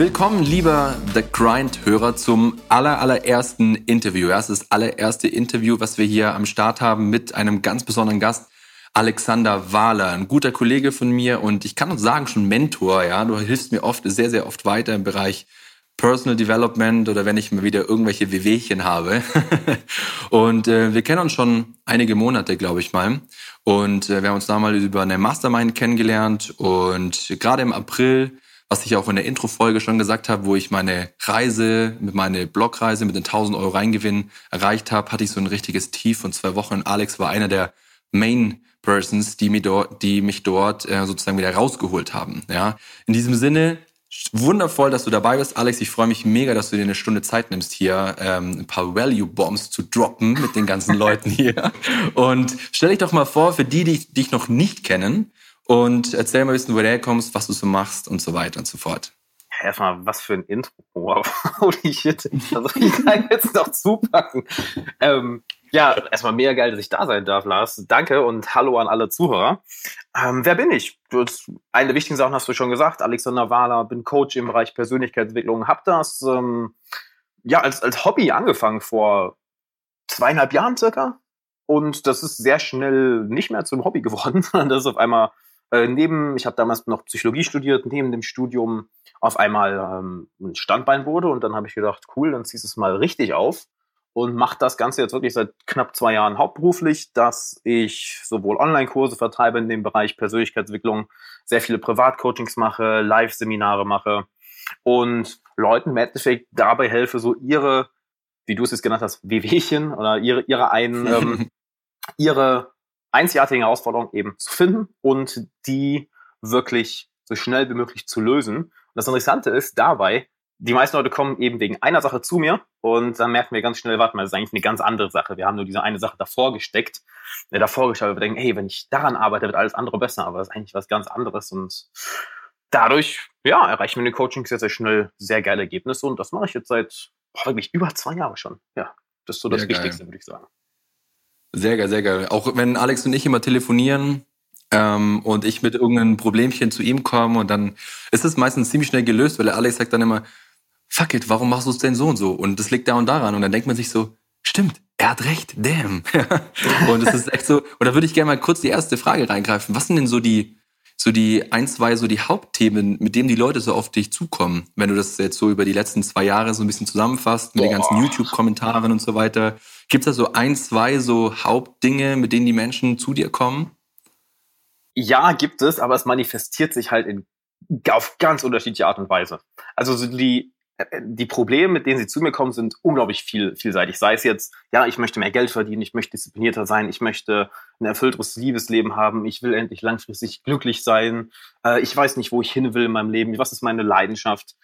Willkommen, lieber The Grind-Hörer, zum aller, allerersten Interview. Ja, es ist das allererste Interview, was wir hier am Start haben mit einem ganz besonderen Gast, Alexander Wahler, ein guter Kollege von mir und ich kann uns sagen, schon Mentor. Ja, du hilfst mir oft, sehr, sehr oft weiter im Bereich Personal Development oder wenn ich mal wieder irgendwelche Wehwehchen habe. und äh, wir kennen uns schon einige Monate, glaube ich mal. Und äh, wir haben uns damals über eine Mastermind kennengelernt und gerade im April, was ich auch in der Intro-Folge schon gesagt habe, wo ich meine Reise, mit meiner Blogreise mit den 1000 Euro Reingewinn erreicht habe, hatte ich so ein richtiges Tief von zwei Wochen. Alex war einer der Main Persons, die mich dort, die mich dort äh, sozusagen wieder rausgeholt haben. Ja, in diesem Sinne Wundervoll, dass du dabei bist, Alex. Ich freue mich mega, dass du dir eine Stunde Zeit nimmst, hier ähm, ein paar Value-Bombs zu droppen mit den ganzen Leuten hier. Und stell dich doch mal vor, für die, die dich noch nicht kennen, und erzähl mal ein bisschen, wo du herkommst, was du so machst und so weiter und so fort. Erstmal, was für ein Intro. Wow, holy shit. Also ich kann jetzt noch zupacken. Ähm, ja, erstmal mega geil, dass ich da sein darf, Lars. Danke und hallo an alle Zuhörer. Ähm, wer bin ich? Eine der wichtigen Sachen hast du schon gesagt. Alexander Wahler, bin Coach im Bereich Persönlichkeitsentwicklung. Hab das ähm, ja als, als Hobby angefangen vor zweieinhalb Jahren circa. Und das ist sehr schnell nicht mehr zum Hobby geworden, sondern das ist auf einmal äh, neben, ich habe damals noch Psychologie studiert, neben dem Studium auf einmal ähm, ein Standbein wurde. Und dann habe ich gedacht, cool, dann ziehst du es mal richtig auf und mache das Ganze jetzt wirklich seit knapp zwei Jahren hauptberuflich, dass ich sowohl Online-Kurse vertreibe in dem Bereich Persönlichkeitsentwicklung, sehr viele Privatcoachings mache, Live-Seminare mache und Leuten im Endeffekt dabei helfe, so ihre, wie du es jetzt genannt hast, Wehwehchen oder ihre, ihre einen, ähm, ihre einzigartigen Herausforderungen eben zu finden und die wirklich so schnell wie möglich zu lösen. Und das Interessante ist dabei, die meisten Leute kommen eben wegen einer Sache zu mir und dann merken wir ganz schnell, warte mal, das ist eigentlich eine ganz andere Sache. Wir haben nur diese eine Sache davor gesteckt, äh, davor geschaut, wir denken, hey, wenn ich daran arbeite, wird alles andere besser, aber das ist eigentlich was ganz anderes und dadurch, ja, erreichen wir in den Coachings sehr, sehr schnell sehr geile Ergebnisse und das mache ich jetzt seit boah, wirklich über zwei Jahren schon. Ja, das ist so das sehr Wichtigste, würde ich sagen. Sehr geil, sehr geil. Auch wenn Alex und ich immer telefonieren, ähm, und ich mit irgendeinem Problemchen zu ihm komme und dann ist es meistens ziemlich schnell gelöst, weil der Alex sagt dann immer, fuck it, warum machst du es denn so und so? Und das liegt da und daran. Und dann denkt man sich so, stimmt, er hat recht, damn. und es ist echt so, und da würde ich gerne mal kurz die erste Frage reingreifen. Was sind denn so die, so die ein, zwei, so die Hauptthemen, mit denen die Leute so auf dich zukommen, wenn du das jetzt so über die letzten zwei Jahre so ein bisschen zusammenfasst, mit Boah. den ganzen YouTube-Kommentaren und so weiter. Gibt es da so ein, zwei so Hauptdinge, mit denen die Menschen zu dir kommen? Ja, gibt es, aber es manifestiert sich halt in, auf ganz unterschiedliche Art und Weise. Also so die die Probleme, mit denen sie zu mir kommen, sind unglaublich viel, vielseitig. Sei es jetzt, ja, ich möchte mehr Geld verdienen, ich möchte disziplinierter sein, ich möchte ein erfüllteres Liebesleben haben, ich will endlich langfristig glücklich sein, äh, ich weiß nicht, wo ich hin will in meinem Leben, was ist meine Leidenschaft.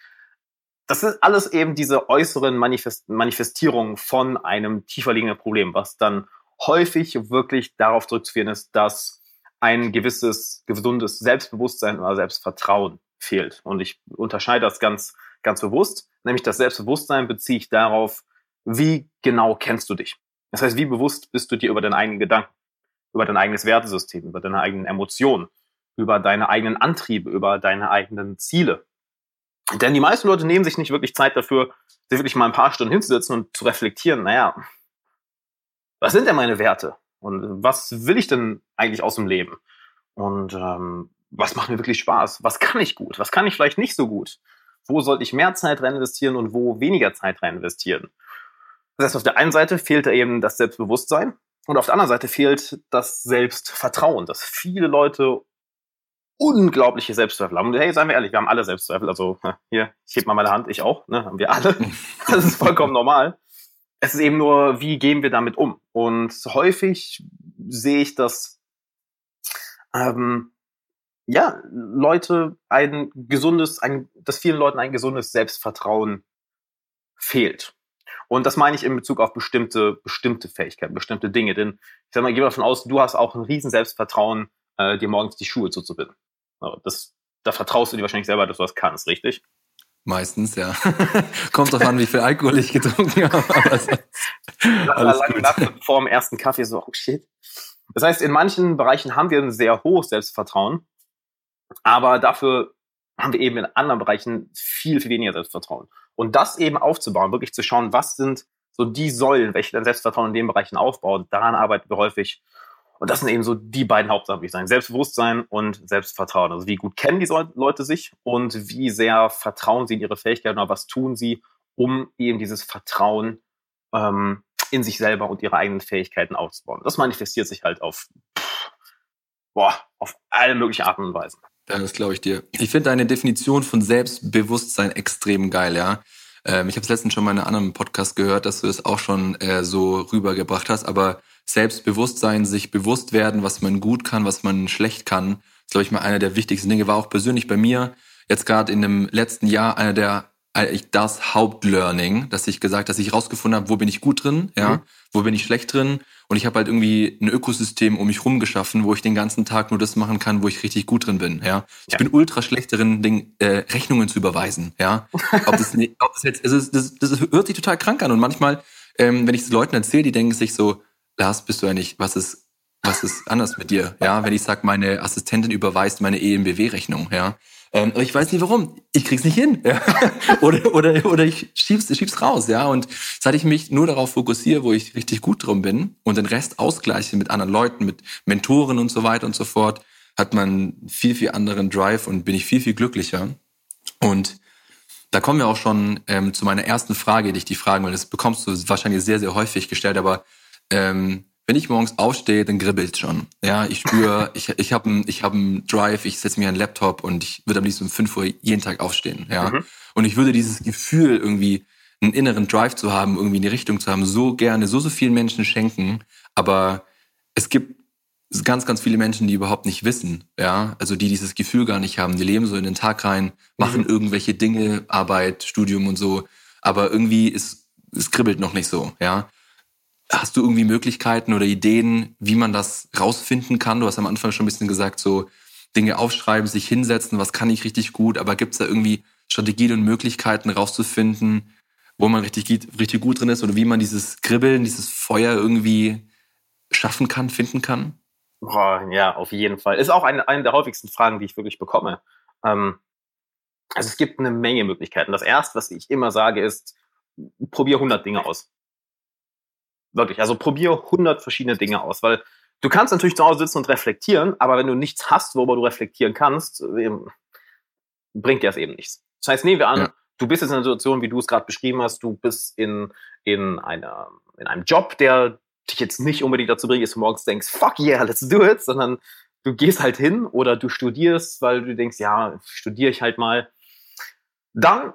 Das ist alles eben diese äußeren Manifest Manifestierungen von einem tiefer liegenden Problem, was dann häufig wirklich darauf zurückzuführen ist, dass ein gewisses, gesundes Selbstbewusstsein oder Selbstvertrauen fehlt. Und ich unterscheide das ganz ganz bewusst, nämlich das Selbstbewusstsein beziehe ich darauf, wie genau kennst du dich. Das heißt, wie bewusst bist du dir über deinen eigenen Gedanken, über dein eigenes Wertesystem, über deine eigenen Emotionen, über deine eigenen Antriebe, über deine eigenen Ziele. Denn die meisten Leute nehmen sich nicht wirklich Zeit dafür, sich wirklich mal ein paar Stunden hinzusetzen und zu reflektieren, naja, was sind denn meine Werte? Und was will ich denn eigentlich aus dem Leben? Und ähm, was macht mir wirklich Spaß? Was kann ich gut? Was kann ich vielleicht nicht so gut? Wo sollte ich mehr Zeit rein investieren und wo weniger Zeit rein investieren. Das heißt, auf der einen Seite fehlt da eben das Selbstbewusstsein und auf der anderen Seite fehlt das Selbstvertrauen, dass viele Leute unglaubliche Selbstzweifel haben. Und hey, seien wir ehrlich, wir haben alle Selbstzweifel. Also hier, ich heb mal meine Hand, ich auch, ne, haben wir alle. Das ist vollkommen normal. Es ist eben nur, wie gehen wir damit um? Und häufig sehe ich, dass ähm, ja, Leute ein gesundes, ein, dass vielen Leuten ein gesundes Selbstvertrauen fehlt. Und das meine ich in Bezug auf bestimmte, bestimmte Fähigkeiten, bestimmte Dinge. Denn ich sag mal, ich gehe davon aus, du hast auch ein riesen Selbstvertrauen, äh, dir morgens die Schuhe zuzubinden. Das, da vertraust du dir wahrscheinlich selber, dass du das kannst, richtig? Meistens, ja. Kommt drauf an, wie viel Alkohol ich getrunken habe. Aber sonst, alles gut. vor dem ersten Kaffee so, oh shit. Das heißt, in manchen Bereichen haben wir ein sehr hohes Selbstvertrauen, aber dafür haben wir eben in anderen Bereichen viel, viel weniger Selbstvertrauen. Und das eben aufzubauen, wirklich zu schauen, was sind so die Säulen, welche dein Selbstvertrauen in den Bereichen aufbauen, daran arbeiten wir häufig. Und das sind eben so die beiden Hauptsachen, würde ich sagen. Selbstbewusstsein und Selbstvertrauen. Also wie gut kennen die Leute sich und wie sehr vertrauen sie in ihre Fähigkeiten oder was tun sie, um eben dieses Vertrauen ähm, in sich selber und ihre eigenen Fähigkeiten aufzubauen. Das manifestiert sich halt auf, boah, auf alle möglichen Arten und Weisen. Ja, das glaube ich dir. Ich finde deine Definition von Selbstbewusstsein extrem geil, ja. Ähm, ich habe es letztens schon mal in einem anderen Podcast gehört, dass du es auch schon äh, so rübergebracht hast, aber Selbstbewusstsein, sich bewusst werden, was man gut kann, was man schlecht kann, ist, glaube ich, mal einer der wichtigsten Dinge. War auch persönlich bei mir jetzt gerade in dem letzten Jahr einer der das Hauptlearning, dass ich gesagt, dass ich rausgefunden habe, wo bin ich gut drin, ja, mhm. wo bin ich schlecht drin und ich habe halt irgendwie ein Ökosystem um mich rum geschaffen, wo ich den ganzen Tag nur das machen kann, wo ich richtig gut drin bin, ja. Ich ja. bin ultra schlecht darin, den, äh, Rechnungen zu überweisen, ja. Ob das, ob das jetzt, also das, das hört sich total krank an und manchmal, ähm, wenn ich es Leuten erzähle, die denken sich so, Lars, bist du eigentlich, was ist was ist anders mit dir? Ja, wenn ich sag, meine Assistentin überweist meine EMBW-Rechnung, ja. Ähm, aber ich weiß nicht warum. Ich krieg's nicht hin. Ja? oder, oder, oder ich schieb's, schieb's raus, ja. Und seit ich mich nur darauf fokussiere, wo ich richtig gut drum bin und den Rest ausgleiche mit anderen Leuten, mit Mentoren und so weiter und so fort, hat man viel, viel anderen Drive und bin ich viel, viel glücklicher. Und da kommen wir auch schon ähm, zu meiner ersten Frage, die ich dich fragen will. Das bekommst du wahrscheinlich sehr, sehr häufig gestellt, aber ähm, wenn ich morgens aufstehe, dann kribbelt schon. Ja, ich spüre, ich, ich habe einen ich hab Drive, ich setze mir einen Laptop und ich würde am liebsten um 5 Uhr jeden Tag aufstehen. Ja. Mhm. Und ich würde dieses Gefühl, irgendwie einen inneren Drive zu haben, irgendwie eine Richtung zu haben, so gerne, so, so vielen Menschen schenken. Aber es gibt ganz, ganz viele Menschen, die überhaupt nicht wissen, ja, also die dieses Gefühl gar nicht haben. Die leben so in den Tag rein, machen mhm. irgendwelche Dinge, Arbeit, Studium und so, aber irgendwie ist es kribbelt noch nicht so, ja. Hast du irgendwie Möglichkeiten oder Ideen, wie man das rausfinden kann? Du hast am Anfang schon ein bisschen gesagt, so Dinge aufschreiben, sich hinsetzen, was kann ich richtig gut, aber gibt es da irgendwie Strategien und Möglichkeiten rauszufinden, wo man richtig, richtig gut drin ist oder wie man dieses Kribbeln, dieses Feuer irgendwie schaffen kann, finden kann? Boah, ja, auf jeden Fall. Ist auch eine, eine der häufigsten Fragen, die ich wirklich bekomme. Ähm, also es gibt eine Menge Möglichkeiten. Das erste, was ich immer sage, ist, probier 100 Dinge aus. Wirklich. Also probier 100 verschiedene Dinge aus, weil du kannst natürlich zu Hause sitzen und reflektieren, aber wenn du nichts hast, worüber du reflektieren kannst, eben, bringt dir das eben nichts. Das heißt, nehmen wir an, ja. du bist jetzt in einer Situation, wie du es gerade beschrieben hast, du bist in, in, einer, in einem Job, der dich jetzt nicht unbedingt dazu bringt, dass du morgens denkst, fuck yeah, let's do it, sondern du gehst halt hin oder du studierst, weil du denkst, ja, studiere ich halt mal. Dann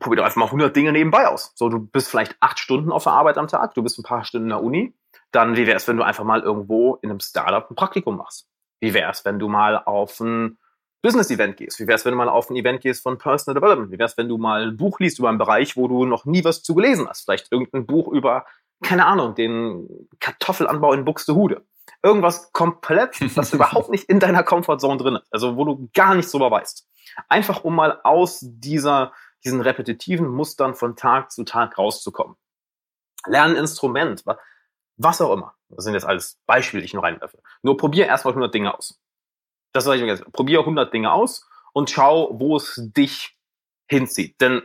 probier doch einfach mal 100 Dinge nebenbei aus. So, du bist vielleicht acht Stunden auf der Arbeit am Tag, du bist ein paar Stunden in der Uni. Dann, wie wäre es, wenn du einfach mal irgendwo in einem Startup ein Praktikum machst? Wie wäre es, wenn du mal auf ein Business-Event gehst? Wie wäre es, wenn du mal auf ein Event gehst von Personal Development? Wie wäre es, wenn du mal ein Buch liest über einen Bereich, wo du noch nie was zu gelesen hast? Vielleicht irgendein Buch über, keine Ahnung, den Kartoffelanbau in Buxtehude. Irgendwas komplett, was überhaupt nicht in deiner Comfortzone drin ist. Also, wo du gar nichts drüber weißt. Einfach um mal aus dieser diesen repetitiven Mustern von Tag zu Tag rauszukommen. Lernen Instrument, was auch immer. Das sind jetzt alles Beispiele, die ich nur reinwerfe. Nur probier erstmal 100 Dinge aus. Das sage ich jetzt. Probier 100 Dinge aus und schau, wo es dich hinzieht. Denn,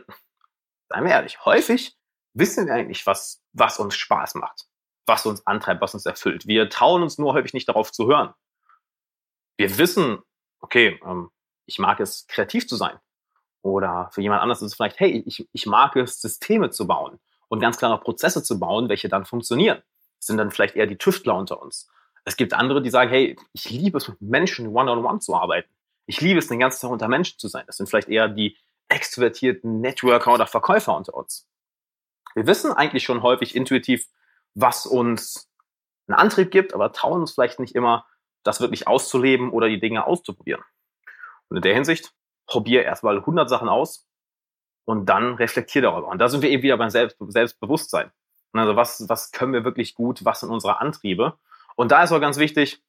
seien wir ehrlich, häufig wissen wir eigentlich, was, was uns Spaß macht, was uns antreibt, was uns erfüllt. Wir trauen uns nur häufig nicht darauf zu hören. Wir wissen, okay, ähm, ich mag es, kreativ zu sein. Oder für jemand anderes ist es vielleicht, hey, ich, ich mag es, Systeme zu bauen und ganz klar noch Prozesse zu bauen, welche dann funktionieren. Das sind dann vielleicht eher die Tüftler unter uns. Es gibt andere, die sagen, hey, ich liebe es, mit Menschen one-on-one -on -one zu arbeiten. Ich liebe es, den ganzen Tag unter Menschen zu sein. Das sind vielleicht eher die extrovertierten Networker oder Verkäufer unter uns. Wir wissen eigentlich schon häufig intuitiv, was uns einen Antrieb gibt, aber trauen uns vielleicht nicht immer, das wirklich auszuleben oder die Dinge auszuprobieren. Und in der Hinsicht, probier erstmal 100 Sachen aus und dann reflektier darüber. Und da sind wir eben wieder beim Selbst Selbstbewusstsein. Also was, was können wir wirklich gut, was sind unsere Antriebe? Und da ist auch ganz wichtig,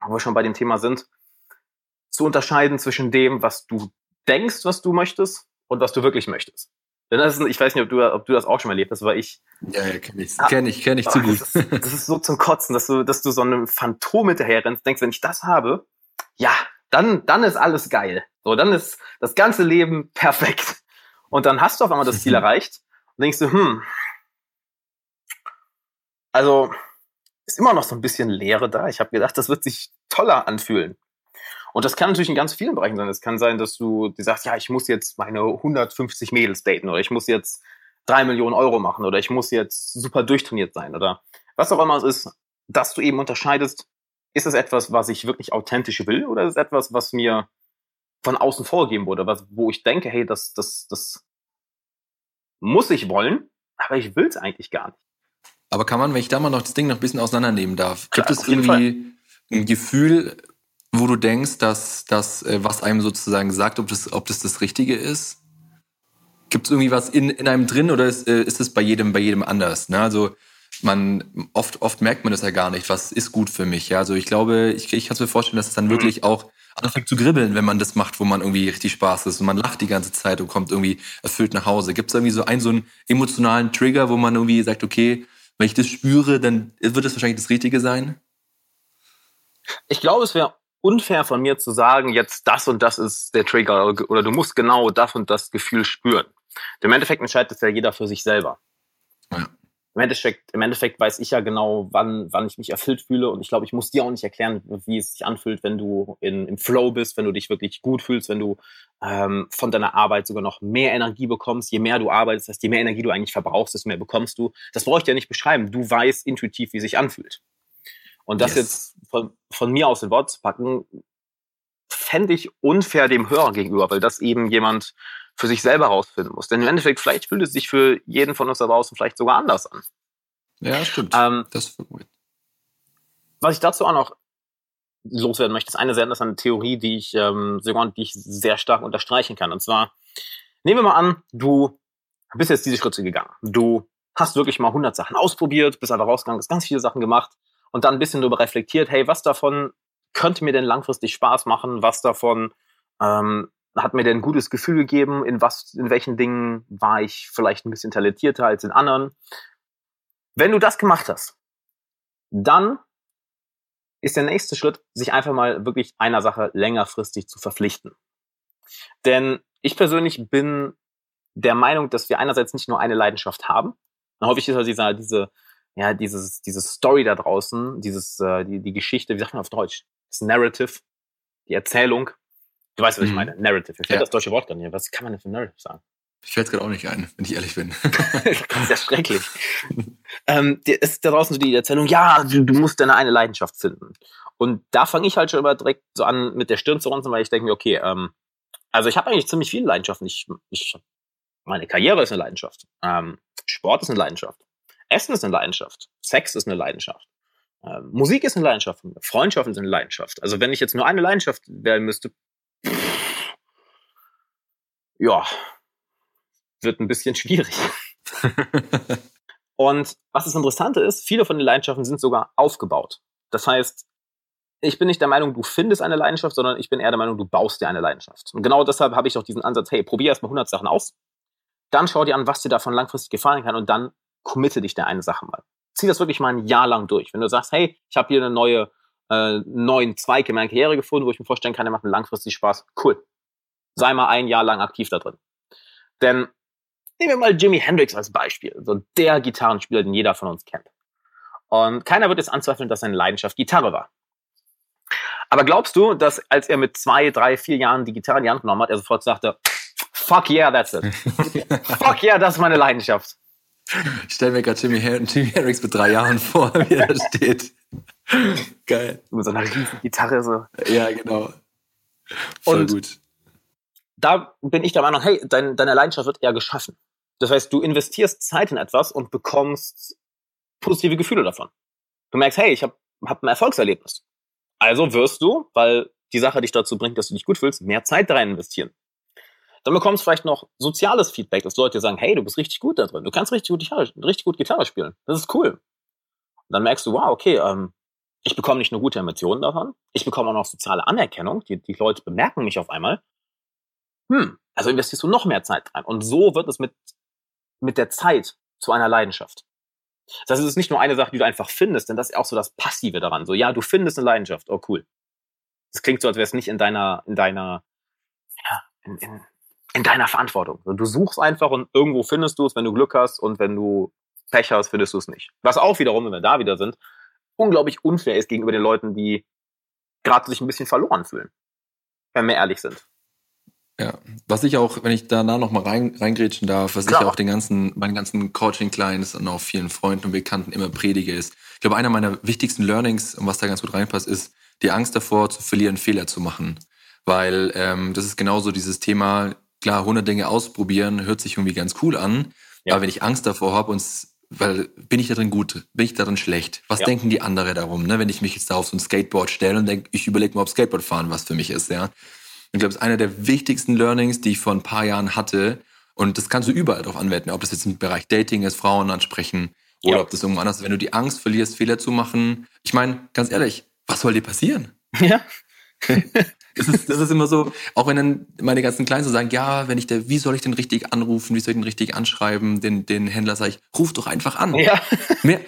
wo wir schon bei dem Thema sind, zu unterscheiden zwischen dem, was du denkst, was du möchtest und was du wirklich möchtest. Denn das ist, ich weiß nicht, ob du, ob du das auch schon erlebt hast, aber ich. Ja, ja, kenne ich, kenn ich, kenn ich zu gut. Das ist, das ist, so zum Kotzen, dass du, dass du so einem Phantom hinterher rennst, denkst, wenn ich das habe, ja, dann, dann ist alles geil. So, dann ist das ganze Leben perfekt. Und dann hast du auf einmal das Ziel erreicht und denkst du, hm, also ist immer noch so ein bisschen Leere da. Ich habe gedacht, das wird sich toller anfühlen. Und das kann natürlich in ganz vielen Bereichen sein. Es kann sein, dass du dir sagst, ja, ich muss jetzt meine 150 Mädels daten oder ich muss jetzt drei Millionen Euro machen oder ich muss jetzt super durchtrainiert sein oder was auch immer es ist, dass du eben unterscheidest, ist es etwas, was ich wirklich authentisch will oder ist es etwas, was mir von außen vorgegeben wurde, was, wo ich denke, hey, das, das, das muss ich wollen, aber ich will es eigentlich gar nicht. Aber kann man, wenn ich da mal noch das Ding noch ein bisschen auseinandernehmen darf, Klar, gibt es irgendwie ein Gefühl, wo du denkst, dass das, äh, was einem sozusagen sagt, ob das, ob das das Richtige ist? Gibt es irgendwie was in, in einem drin oder ist, äh, ist es bei jedem, bei jedem anders? Ne? Also man oft, oft merkt man das ja gar nicht, was ist gut für mich. Ja? Also ich glaube, ich, ich kann mir vorstellen, dass es dann mhm. wirklich auch anfängt zu gribbeln, wenn man das macht, wo man irgendwie richtig Spaß ist und man lacht die ganze Zeit und kommt irgendwie erfüllt nach Hause. Gibt es irgendwie so einen so einen emotionalen Trigger, wo man irgendwie sagt, okay, wenn ich das spüre, dann wird es wahrscheinlich das Richtige sein? Ich glaube, es wäre unfair von mir zu sagen, jetzt das und das ist der Trigger oder du musst genau das und das Gefühl spüren. Im Endeffekt entscheidet es ja jeder für sich selber. Ja. Im Endeffekt, Im Endeffekt weiß ich ja genau, wann, wann ich mich erfüllt fühle. Und ich glaube, ich muss dir auch nicht erklären, wie es sich anfühlt, wenn du in, im Flow bist, wenn du dich wirklich gut fühlst, wenn du ähm, von deiner Arbeit sogar noch mehr Energie bekommst. Je mehr du arbeitest, heißt, je mehr Energie du eigentlich verbrauchst, desto mehr bekommst du. Das brauche ich dir nicht beschreiben. Du weißt intuitiv, wie es sich anfühlt. Und das yes. jetzt von, von mir aus in Wort zu packen, fände ich unfair dem Hörer gegenüber, weil das eben jemand für sich selber herausfinden muss. Denn im Endeffekt, vielleicht fühlt es sich für jeden von uns da draußen vielleicht sogar anders an. Ja, stimmt. Ähm, das was ich dazu auch noch loswerden möchte, ist eine sehr interessante Theorie, die ich, ähm, die ich sehr stark unterstreichen kann. Und zwar, nehmen wir mal an, du bist jetzt diese Schritte gegangen. Du hast wirklich mal 100 Sachen ausprobiert, bist einfach rausgegangen, hast ganz viele Sachen gemacht und dann ein bisschen darüber reflektiert, hey, was davon könnte mir denn langfristig Spaß machen? Was davon ähm, hat mir denn ein gutes Gefühl gegeben? In was, in welchen Dingen war ich vielleicht ein bisschen talentierter als in anderen? Wenn du das gemacht hast, dann ist der nächste Schritt, sich einfach mal wirklich einer Sache längerfristig zu verpflichten. Denn ich persönlich bin der Meinung, dass wir einerseits nicht nur eine Leidenschaft haben. Häufig ist halt dieser, diese, ja, dieses, diese Story da draußen, dieses, äh, die, die Geschichte, wie sagt man auf Deutsch? Das Narrative, die Erzählung. Du weißt, was ich mhm. meine. Narrative. Mir fällt ja. das deutsche Wort gar nicht. Was kann man denn für Narrative sagen? Ich fällt gerade auch nicht ein, wenn ich ehrlich bin. das ist ja schrecklich. ähm, es ist da draußen so die Erzählung, ja, du, du musst deine eine Leidenschaft finden. Und da fange ich halt schon immer direkt so an, mit der Stirn zu runzeln, weil ich denke mir, okay, ähm, also ich habe eigentlich ziemlich viele Leidenschaften. Ich, ich, meine Karriere ist eine Leidenschaft. Ähm, Sport ist eine Leidenschaft. Essen ist eine Leidenschaft. Sex ist eine Leidenschaft. Ähm, Musik ist eine Leidenschaft. Freundschaften sind eine Leidenschaft. Also wenn ich jetzt nur eine Leidenschaft wählen müsste, ja, wird ein bisschen schwierig. Und was das Interessante ist, viele von den Leidenschaften sind sogar aufgebaut. Das heißt, ich bin nicht der Meinung, du findest eine Leidenschaft, sondern ich bin eher der Meinung, du baust dir eine Leidenschaft. Und genau deshalb habe ich auch diesen Ansatz, hey, probier erstmal 100 Sachen aus, dann schau dir an, was dir davon langfristig gefallen kann und dann committe dich der eine Sache mal. Zieh das wirklich mal ein Jahr lang durch. Wenn du sagst, hey, ich habe hier eine neue, äh, neuen Zweig in meiner Karriere gefunden, wo ich mir vorstellen kann, der macht mir langfristig Spaß, cool. Sei mal ein Jahr lang aktiv da drin. Denn nehmen wir mal Jimi Hendrix als Beispiel, so der Gitarrenspieler, den jeder von uns kennt. Und keiner wird jetzt anzweifeln, dass seine Leidenschaft Gitarre war. Aber glaubst du, dass als er mit zwei, drei, vier Jahren die Gitarre in die Hand genommen hat, er sofort sagte, fuck yeah, that's it. fuck yeah, das ist meine Leidenschaft. Ich stelle mir gerade Jimmy, Jimmy Hendrix mit drei Jahren vor, wie er da steht. Geil. Mit so einer riesen Gitarre so. Ja, genau. Voll Und gut. Da bin ich der Meinung, hey, dein, deine Leidenschaft wird eher geschaffen. Das heißt, du investierst Zeit in etwas und bekommst positive Gefühle davon. Du merkst, hey, ich habe hab ein Erfolgserlebnis. Also wirst du, weil die Sache dich dazu bringt, dass du dich gut fühlst, mehr Zeit rein investieren. Dann bekommst du vielleicht noch soziales Feedback, dass Leute sagen, hey, du bist richtig gut da drin, du kannst richtig gut Gitarre, richtig gut Gitarre spielen. Das ist cool. Und dann merkst du, wow, okay, ähm, ich bekomme nicht nur gute Emotionen davon, ich bekomme auch noch soziale Anerkennung, die, die Leute bemerken mich auf einmal. Hm, also investierst du noch mehr Zeit rein. Und so wird es mit, mit der Zeit zu einer Leidenschaft. Das ist nicht nur eine Sache, die du einfach findest, denn das ist auch so das Passive daran. So, ja, du findest eine Leidenschaft, oh cool. Das klingt so, als wäre es nicht in deiner, in deiner, ja, in, in, in deiner Verantwortung. Du suchst einfach und irgendwo findest du es, wenn du Glück hast und wenn du Pech hast, findest du es nicht. Was auch wiederum, wenn wir da wieder sind, unglaublich unfair ist gegenüber den Leuten, die gerade sich ein bisschen verloren fühlen. Wenn wir ehrlich sind. Ja, was ich auch, wenn ich danach noch mal rein, reingrätschen darf, was Klar. ich auch den ganzen, meinen ganzen Coaching-Clients und auch vielen Freunden und Bekannten immer predige ist. Ich glaube, einer meiner wichtigsten Learnings, und was da ganz gut reinpasst, ist die Angst davor, zu verlieren, Fehler zu machen. Weil ähm, das ist genauso dieses Thema, klar, 100 Dinge ausprobieren, hört sich irgendwie ganz cool an. Ja. Aber wenn ich Angst davor habe und weil bin ich darin gut, bin ich darin schlecht? Was ja. denken die anderen darum, ne? wenn ich mich jetzt da auf so ein Skateboard stelle und denke, ich überlege mal, ob Skateboard fahren was für mich ist, ja? Ich glaube, es ist einer der wichtigsten Learnings, die ich vor ein paar Jahren hatte. Und das kannst du überall drauf anwenden, ob das jetzt im Bereich Dating ist, Frauen ansprechen oder ja. ob das irgendwo anders ist. Wenn du die Angst verlierst, Fehler zu machen. Ich meine, ganz ehrlich, was soll dir passieren? Ja. Das ist, das ist immer so, auch wenn dann meine ganzen Kleinen so sagen, ja, wenn ich der, wie soll ich den richtig anrufen, wie soll ich den richtig anschreiben, den, den Händler sage ich, ruf doch einfach an. Ja. Mehr,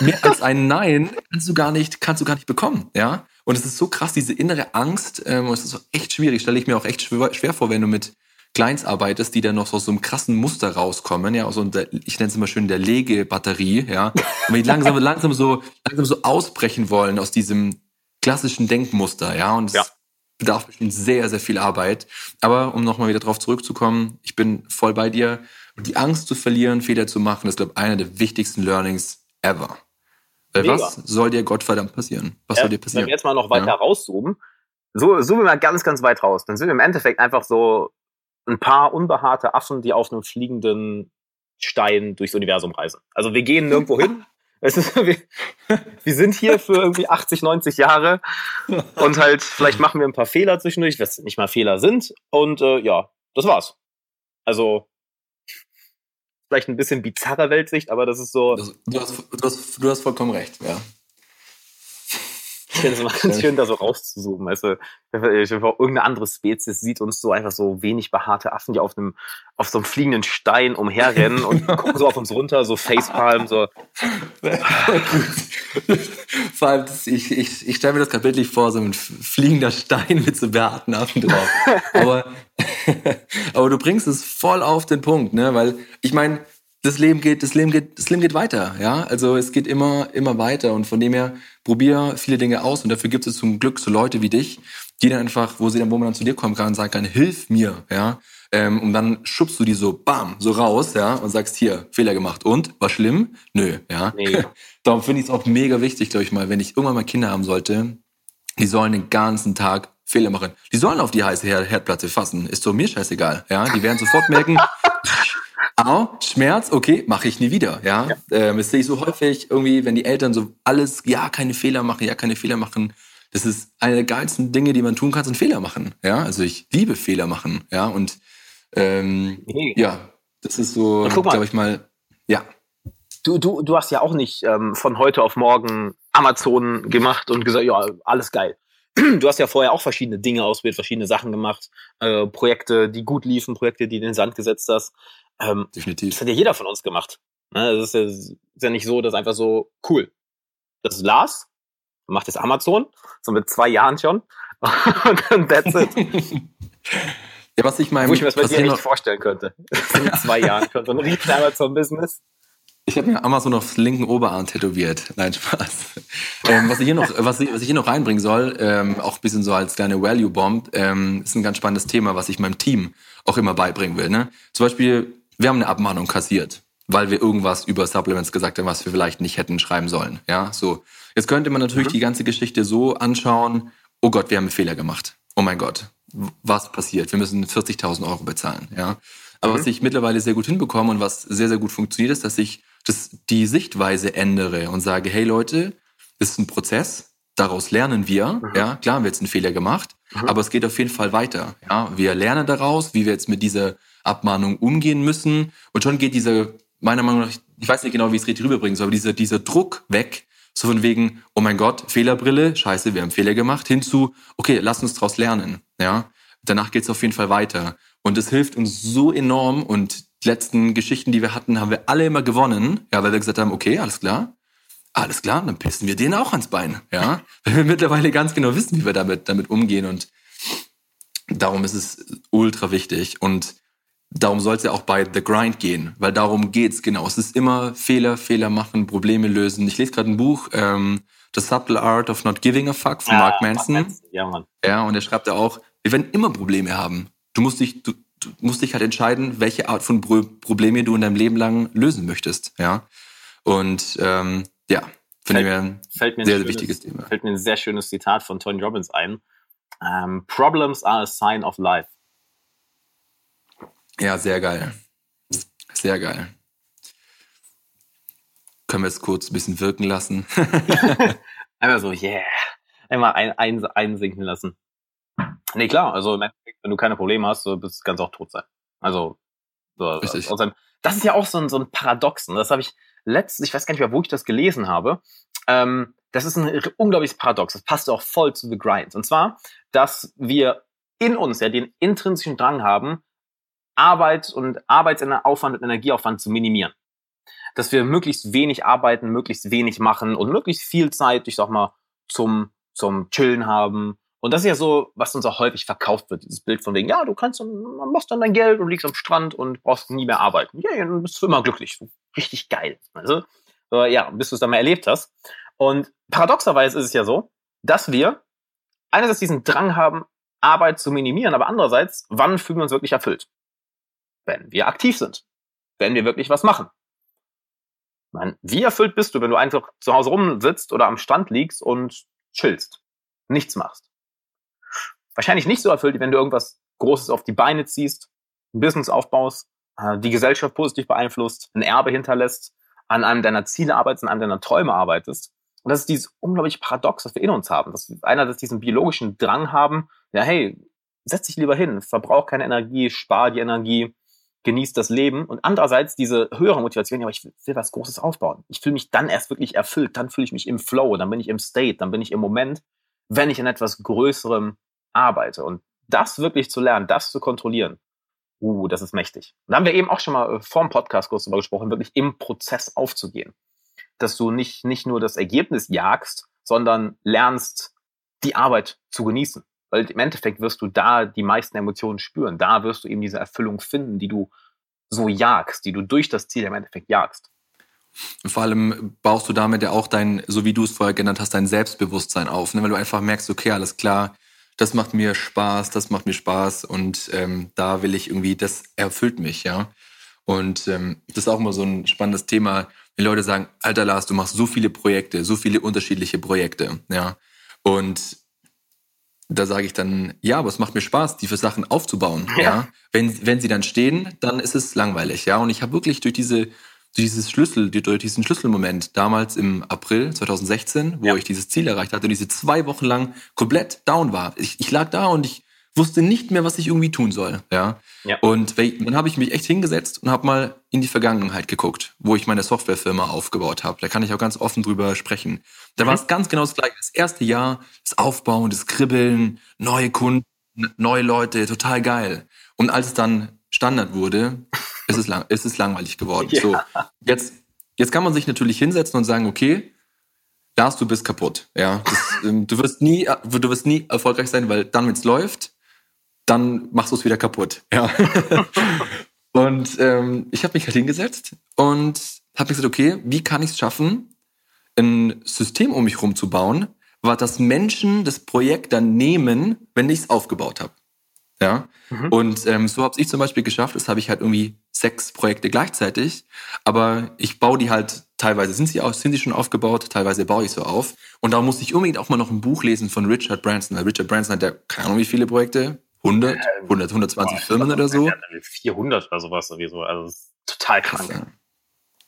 mehr als ein Nein kannst du gar nicht, kannst du gar nicht bekommen, ja. Und es ist so krass, diese innere Angst, ähm, und es ist so echt schwierig, stelle ich mir auch echt schwer, schwer vor, wenn du mit Clients arbeitest, die dann noch so aus so einem krassen Muster rauskommen, ja, aus so der, ich nenne es immer schön der Legebatterie, ja, und die langsam, langsam so, langsam so ausbrechen wollen aus diesem klassischen Denkmuster, ja, und ja bedarf bestimmt sehr, sehr viel Arbeit. Aber um nochmal wieder drauf zurückzukommen, ich bin voll bei dir. Die Angst zu verlieren, Fehler zu machen, ist, glaube ich, einer der wichtigsten Learnings ever. Weil Mega. was soll dir Gottverdammt passieren? Was ja, soll dir passieren? Wenn wir jetzt mal noch weiter ja. rauszoomen, so zoomen wir mal ganz, ganz weit raus. Dann sind wir im Endeffekt einfach so ein paar unbehaarte Affen, die auf einem fliegenden Stein durchs Universum reisen. Also wir gehen nirgendwo hin, es ist, wir, wir sind hier für irgendwie 80, 90 Jahre und halt, vielleicht machen wir ein paar Fehler zwischendurch, was nicht mal Fehler sind. Und äh, ja, das war's. Also, vielleicht ein bisschen bizarre Weltsicht, aber das ist so. Du hast, du hast, du hast vollkommen recht, ja. Finde es immer ganz schön, da so rauszuzoomen. Also, irgendeine andere Spezies sieht uns so einfach so wenig behaarte Affen, die auf einem, auf so einem fliegenden Stein umherrennen und gucken so auf uns runter, so Facepalm, so. Vor allem, das, ich, ich, ich stelle mir das gerade bildlich vor, so ein fliegender Stein mit so behaarten Affen drauf. Aber, aber du bringst es voll auf den Punkt, ne? Weil, ich meine, das Leben geht, das Leben geht, das Leben geht weiter, ja. Also es geht immer, immer weiter und von dem her probier viele Dinge aus und dafür gibt es zum Glück so Leute wie dich, die dann einfach, wo sie dann, wo man dann zu dir kommen kann und sagen kann, hilf mir, ja. Ähm, und dann schubst du die so, bam, so raus, ja, und sagst hier, Fehler gemacht. Und? War schlimm? Nö, ja. Nee. Darum finde ich es auch mega wichtig, glaube ich mal, wenn ich irgendwann mal Kinder haben sollte, die sollen den ganzen Tag Fehler machen. Die sollen auf die heiße Herdplatte fassen. Ist doch mir scheißegal, ja. Die werden sofort merken, Au, Schmerz, okay, mache ich nie wieder. Ja, ja. Ähm, das sehe ich so häufig irgendwie, wenn die Eltern so alles, ja, keine Fehler machen, ja, keine Fehler machen. Das ist eine der geilsten Dinge, die man tun kann, sind Fehler machen. Ja, also ich liebe Fehler machen. Ja, und ähm, nee. ja, das ist so, glaube ich mal, ja. Du, du, du hast ja auch nicht ähm, von heute auf morgen Amazon gemacht und gesagt, ja, alles geil. Du hast ja vorher auch verschiedene Dinge ausprobiert, verschiedene Sachen gemacht, äh, Projekte, die gut liefen, Projekte, die in den Sand gesetzt hast. Ähm, Definitiv. Das hat ja jeder von uns gemacht. Ne? Das ist ja, ist ja nicht so, dass einfach so, cool. Das ist Lars, macht jetzt Amazon, so mit zwei Jahren schon. und dann that's it. Ja, was ich meine, Wo ich mir das bei dir nicht vorstellen könnte. mit zwei Jahren schon so ein riesen Amazon-Business. Ich habe mir Amazon aufs linken Oberarm tätowiert. Nein, Spaß. Ähm, was, ich hier noch, was, ich, was ich hier noch reinbringen soll, ähm, auch ein bisschen so als kleine Value-Bomb, ähm, ist ein ganz spannendes Thema, was ich meinem Team auch immer beibringen will. Ne? Zum Beispiel, wir haben eine Abmahnung kassiert, weil wir irgendwas über Supplements gesagt haben, was wir vielleicht nicht hätten schreiben sollen. Ja, so. Jetzt könnte man natürlich mhm. die ganze Geschichte so anschauen, oh Gott, wir haben einen Fehler gemacht. Oh mein Gott, was passiert? Wir müssen 40.000 Euro bezahlen. Ja. Aber mhm. was ich mittlerweile sehr gut hinbekomme und was sehr, sehr gut funktioniert, ist, dass ich das, die Sichtweise ändere und sage, hey Leute, das ist ein Prozess, daraus lernen wir. Mhm. Ja, klar haben wir jetzt einen Fehler gemacht, Mhm. Aber es geht auf jeden Fall weiter. Ja, wir lernen daraus, wie wir jetzt mit dieser Abmahnung umgehen müssen. Und schon geht dieser, meiner Meinung nach, ich weiß nicht genau, wie ich es richtig rüberbringen soll, aber dieser, dieser Druck weg, so von wegen, oh mein Gott, Fehlerbrille, scheiße, wir haben Fehler gemacht, hinzu, okay, lass uns daraus lernen. Ja, danach geht es auf jeden Fall weiter. Und es hilft uns so enorm. Und die letzten Geschichten, die wir hatten, haben wir alle immer gewonnen. Ja, weil wir gesagt haben, okay, alles klar. Alles klar, dann pissen wir den auch ans Bein. Ja, weil wir mittlerweile ganz genau wissen, wie wir damit, damit umgehen. Und darum ist es ultra wichtig. Und darum soll es ja auch bei The Grind gehen, weil darum geht's genau. Es ist immer Fehler, Fehler machen, Probleme lösen. Ich lese gerade ein Buch, ähm, The Subtle Art of Not Giving a Fuck von ah, Mark Manson. Ja, Mann. Ja, und er schreibt da auch, wir werden immer Probleme haben. Du musst dich, du, du musst dich halt entscheiden, welche Art von Pro Probleme du in deinem Leben lang lösen möchtest. Ja. Und ähm, ja, finde ich ein fällt mir sehr, sehr wichtiges Thema. Fällt mir ein sehr schönes Zitat von Tony Robbins ein. Um, ähm, Problems are a sign of life. Ja, sehr geil. Sehr geil. Können wir es kurz ein bisschen wirken lassen? Einfach so, yeah. Einmal ein, ein, einsinken lassen. Nee, klar, also wenn du keine Probleme hast, so bist du ganz auch tot sein. Also, so, Richtig. das ist ja auch so ein, so ein Paradoxen. Das habe ich letztens, ich weiß gar nicht mehr, wo ich das gelesen habe. Ähm, das ist ein unglaubliches Paradox. Das passt auch voll zu The Grind. Und zwar, dass wir in uns ja den intrinsischen Drang haben, Arbeit und Arbeitsaufwand und Energieaufwand zu minimieren. Dass wir möglichst wenig arbeiten, möglichst wenig machen und möglichst viel Zeit, ich sag mal, zum, zum Chillen haben, und das ist ja so, was uns auch häufig verkauft wird, dieses Bild von wegen, ja, du kannst, machst dann dein Geld und liegst am Strand und brauchst nie mehr arbeiten. Ja, ja dann bist du immer glücklich. Richtig geil. Also, äh, ja, bis du es dann mal erlebt hast. Und paradoxerweise ist es ja so, dass wir einerseits diesen Drang haben, Arbeit zu minimieren, aber andererseits, wann fühlen wir uns wirklich erfüllt? Wenn wir aktiv sind. Wenn wir wirklich was machen. Meine, wie erfüllt bist du, wenn du einfach zu Hause rumsitzt oder am Strand liegst und chillst? Nichts machst wahrscheinlich nicht so erfüllt, wenn du irgendwas Großes auf die Beine ziehst, ein Business aufbaust, äh, die Gesellschaft positiv beeinflusst, ein Erbe hinterlässt, an einem deiner Ziele arbeitest, an einem deiner Träume arbeitest. Und das ist dieses unglaubliche Paradox, das wir in uns haben. Dass wir einerseits diesen biologischen Drang haben, ja, hey, setz dich lieber hin, verbrauch keine Energie, spar die Energie, genieß das Leben. Und andererseits diese höhere Motivation, ja, aber ich will, will was Großes aufbauen. Ich fühle mich dann erst wirklich erfüllt, dann fühle ich mich im Flow, dann bin ich im State, dann bin ich im Moment, wenn ich in etwas Größerem arbeite. Und das wirklich zu lernen, das zu kontrollieren, uh, das ist mächtig. Und da haben wir eben auch schon mal äh, vor dem Podcast kurz darüber gesprochen, wirklich im Prozess aufzugehen. Dass du nicht, nicht nur das Ergebnis jagst, sondern lernst, die Arbeit zu genießen. Weil im Endeffekt wirst du da die meisten Emotionen spüren. Da wirst du eben diese Erfüllung finden, die du so jagst, die du durch das Ziel im Endeffekt jagst. Vor allem baust du damit ja auch dein, so wie du es vorher genannt hast, dein Selbstbewusstsein auf, ne? weil du einfach merkst, okay, alles klar, das macht mir Spaß, das macht mir Spaß und ähm, da will ich irgendwie, das erfüllt mich, ja. Und ähm, das ist auch immer so ein spannendes Thema, wenn Leute sagen, alter Lars, du machst so viele Projekte, so viele unterschiedliche Projekte, ja. Und da sage ich dann, ja, aber es macht mir Spaß, die für Sachen aufzubauen, ja. ja. Wenn, wenn sie dann stehen, dann ist es langweilig, ja. Und ich habe wirklich durch diese dieses Schlüssel, durch diesen Schlüsselmoment damals im April 2016, wo ja. ich dieses Ziel erreicht hatte und diese zwei Wochen lang komplett down war. Ich, ich lag da und ich wusste nicht mehr, was ich irgendwie tun soll. Ja. ja. Und dann habe ich mich echt hingesetzt und habe mal in die Vergangenheit geguckt, wo ich meine Softwarefirma aufgebaut habe. Da kann ich auch ganz offen drüber sprechen. Da mhm. war es ganz genau das gleiche. Das erste Jahr, das Aufbauen, das Kribbeln, neue Kunden, neue Leute, total geil. Und als es dann Standard wurde, ist es, lang, ist es langweilig geworden. Ja. So, jetzt, jetzt kann man sich natürlich hinsetzen und sagen, okay, Lars, du bist kaputt. Ja, das, ähm, du wirst nie, du wirst nie erfolgreich sein, weil dann, wenn es läuft, dann machst du es wieder kaputt. Ja. und ähm, ich habe mich halt hingesetzt und habe gesagt, okay, wie kann ich es schaffen, ein System um mich herum zu bauen, was das Menschen das Projekt dann nehmen, wenn ich es aufgebaut habe. Ja. Mhm. Und ähm, so habe ich zum Beispiel geschafft, das habe ich halt irgendwie sechs Projekte gleichzeitig, aber ich baue die halt, teilweise sind sie, auch, sind sie schon aufgebaut, teilweise baue ich so auf. Und da muss ich unbedingt auch mal noch ein Buch lesen von Richard Branson, weil Richard Branson hat ja keine Ahnung wie viele Projekte, 100, 100 120 Boah, Firmen oder so. 400 oder sowas sowieso, also das ist total krass. Ja.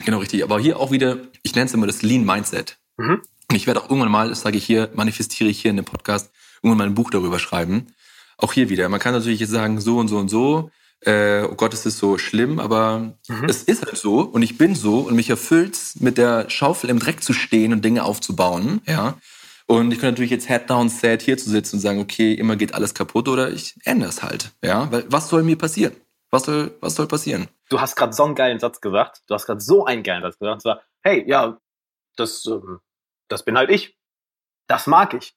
Genau, richtig. Aber hier auch wieder, ich nenne es immer das Lean Mindset. Mhm. Und ich werde auch irgendwann mal, das sage ich hier, manifestiere ich hier in dem Podcast, irgendwann mal ein Buch darüber schreiben. Auch hier wieder, man kann natürlich jetzt sagen, so und so und so, äh, oh Gott, es ist so schlimm, aber mhm. es ist halt so und ich bin so und mich erfüllt's, mit der Schaufel im Dreck zu stehen und Dinge aufzubauen, ja. Und ich kann natürlich jetzt head down sad hier zu sitzen und sagen, okay, immer geht alles kaputt oder ich ändere es halt, ja. Weil was soll mir passieren? Was soll, was soll passieren? Du hast gerade so einen geilen Satz gesagt. Du hast gerade so einen geilen Satz gesagt. Und zwar, hey, ja, das, ähm, das bin halt ich. Das mag ich.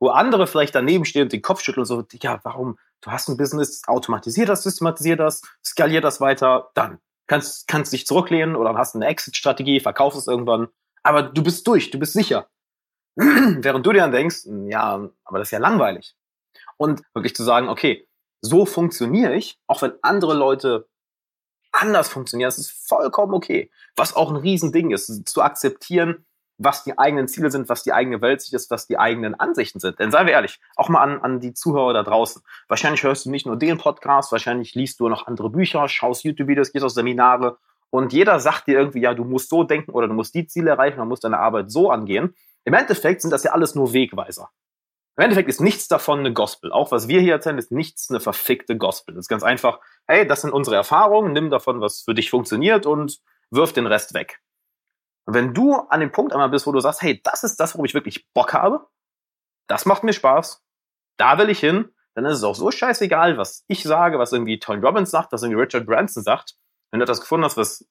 Wo andere vielleicht daneben stehen und den Kopf schütteln und so, ja, warum? Du hast ein Business, automatisier das, systematisier das, skalier das weiter, dann kannst, kannst dich zurücklehnen oder hast eine Exit-Strategie, verkaufst es irgendwann. Aber du bist durch, du bist sicher. Während du dir dann denkst, hm, ja, aber das ist ja langweilig. Und wirklich zu sagen, okay, so funktioniere ich, auch wenn andere Leute anders funktionieren, das ist vollkommen okay. Was auch ein Riesending ist, zu akzeptieren, was die eigenen Ziele sind, was die eigene Welt ist, was die eigenen Ansichten sind. Denn seien wir ehrlich, auch mal an, an die Zuhörer da draußen. Wahrscheinlich hörst du nicht nur den Podcast, wahrscheinlich liest du noch andere Bücher, schaust YouTube-Videos, gehst auf Seminare und jeder sagt dir irgendwie, ja, du musst so denken oder du musst die Ziele erreichen, du musst deine Arbeit so angehen. Im Endeffekt sind das ja alles nur Wegweiser. Im Endeffekt ist nichts davon eine Gospel. Auch was wir hier erzählen, ist nichts eine verfickte Gospel. Das ist ganz einfach, hey, das sind unsere Erfahrungen, nimm davon, was für dich funktioniert und wirf den Rest weg. Und wenn du an dem Punkt einmal bist, wo du sagst, hey, das ist das, worauf ich wirklich Bock habe, das macht mir Spaß, da will ich hin, dann ist es auch so scheißegal, was ich sage, was irgendwie Tony Robbins sagt, was irgendwie Richard Branson sagt. Wenn du etwas gefunden hast, was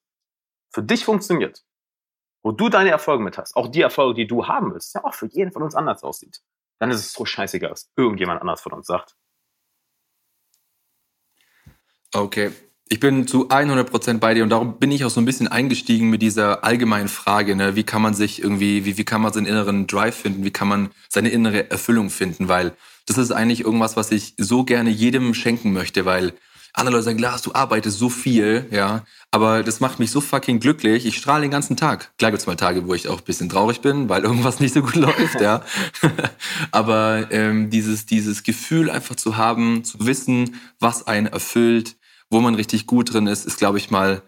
für dich funktioniert, wo du deine Erfolge mit hast, auch die Erfolge, die du haben willst, ja auch für jeden von uns anders aussieht, dann ist es so scheißegal, was irgendjemand anders von uns sagt. Okay. Ich bin zu 100% bei dir und darum bin ich auch so ein bisschen eingestiegen mit dieser allgemeinen Frage, ne? wie kann man sich irgendwie, wie, wie kann man seinen inneren Drive finden, wie kann man seine innere Erfüllung finden, weil das ist eigentlich irgendwas, was ich so gerne jedem schenken möchte, weil andere Leute sagen, Lars, du arbeitest so viel, ja, aber das macht mich so fucking glücklich. Ich strahle den ganzen Tag. Klar gibt's mal Tage, wo ich auch ein bisschen traurig bin, weil irgendwas nicht so gut läuft, ja. aber ähm, dieses, dieses Gefühl einfach zu haben, zu wissen, was einen erfüllt, wo man richtig gut drin ist, ist, glaube ich, mal,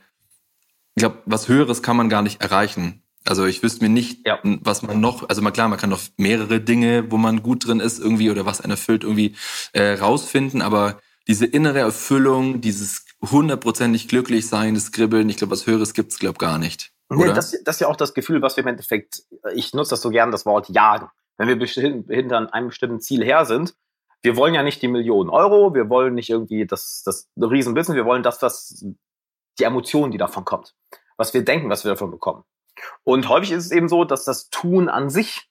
ich glaube, was Höheres kann man gar nicht erreichen. Also ich wüsste mir nicht, ja. was man noch, also mal klar, man kann noch mehrere Dinge, wo man gut drin ist irgendwie oder was einen erfüllt, irgendwie äh, rausfinden, aber diese innere Erfüllung, dieses hundertprozentig glücklich sein, das Kribbeln, ich glaube, was Höheres gibt's glaube gar nicht. Nee, das, das ist ja auch das Gefühl, was wir im Endeffekt, ich nutze das so gern, das Wort jagen. Wenn wir hinter einem bestimmten Ziel her sind, wir wollen ja nicht die Millionen Euro, wir wollen nicht irgendwie das, das Riesenbusiness, wir wollen das, was die Emotion, die davon kommt, was wir denken, was wir davon bekommen. Und häufig ist es eben so, dass das Tun an sich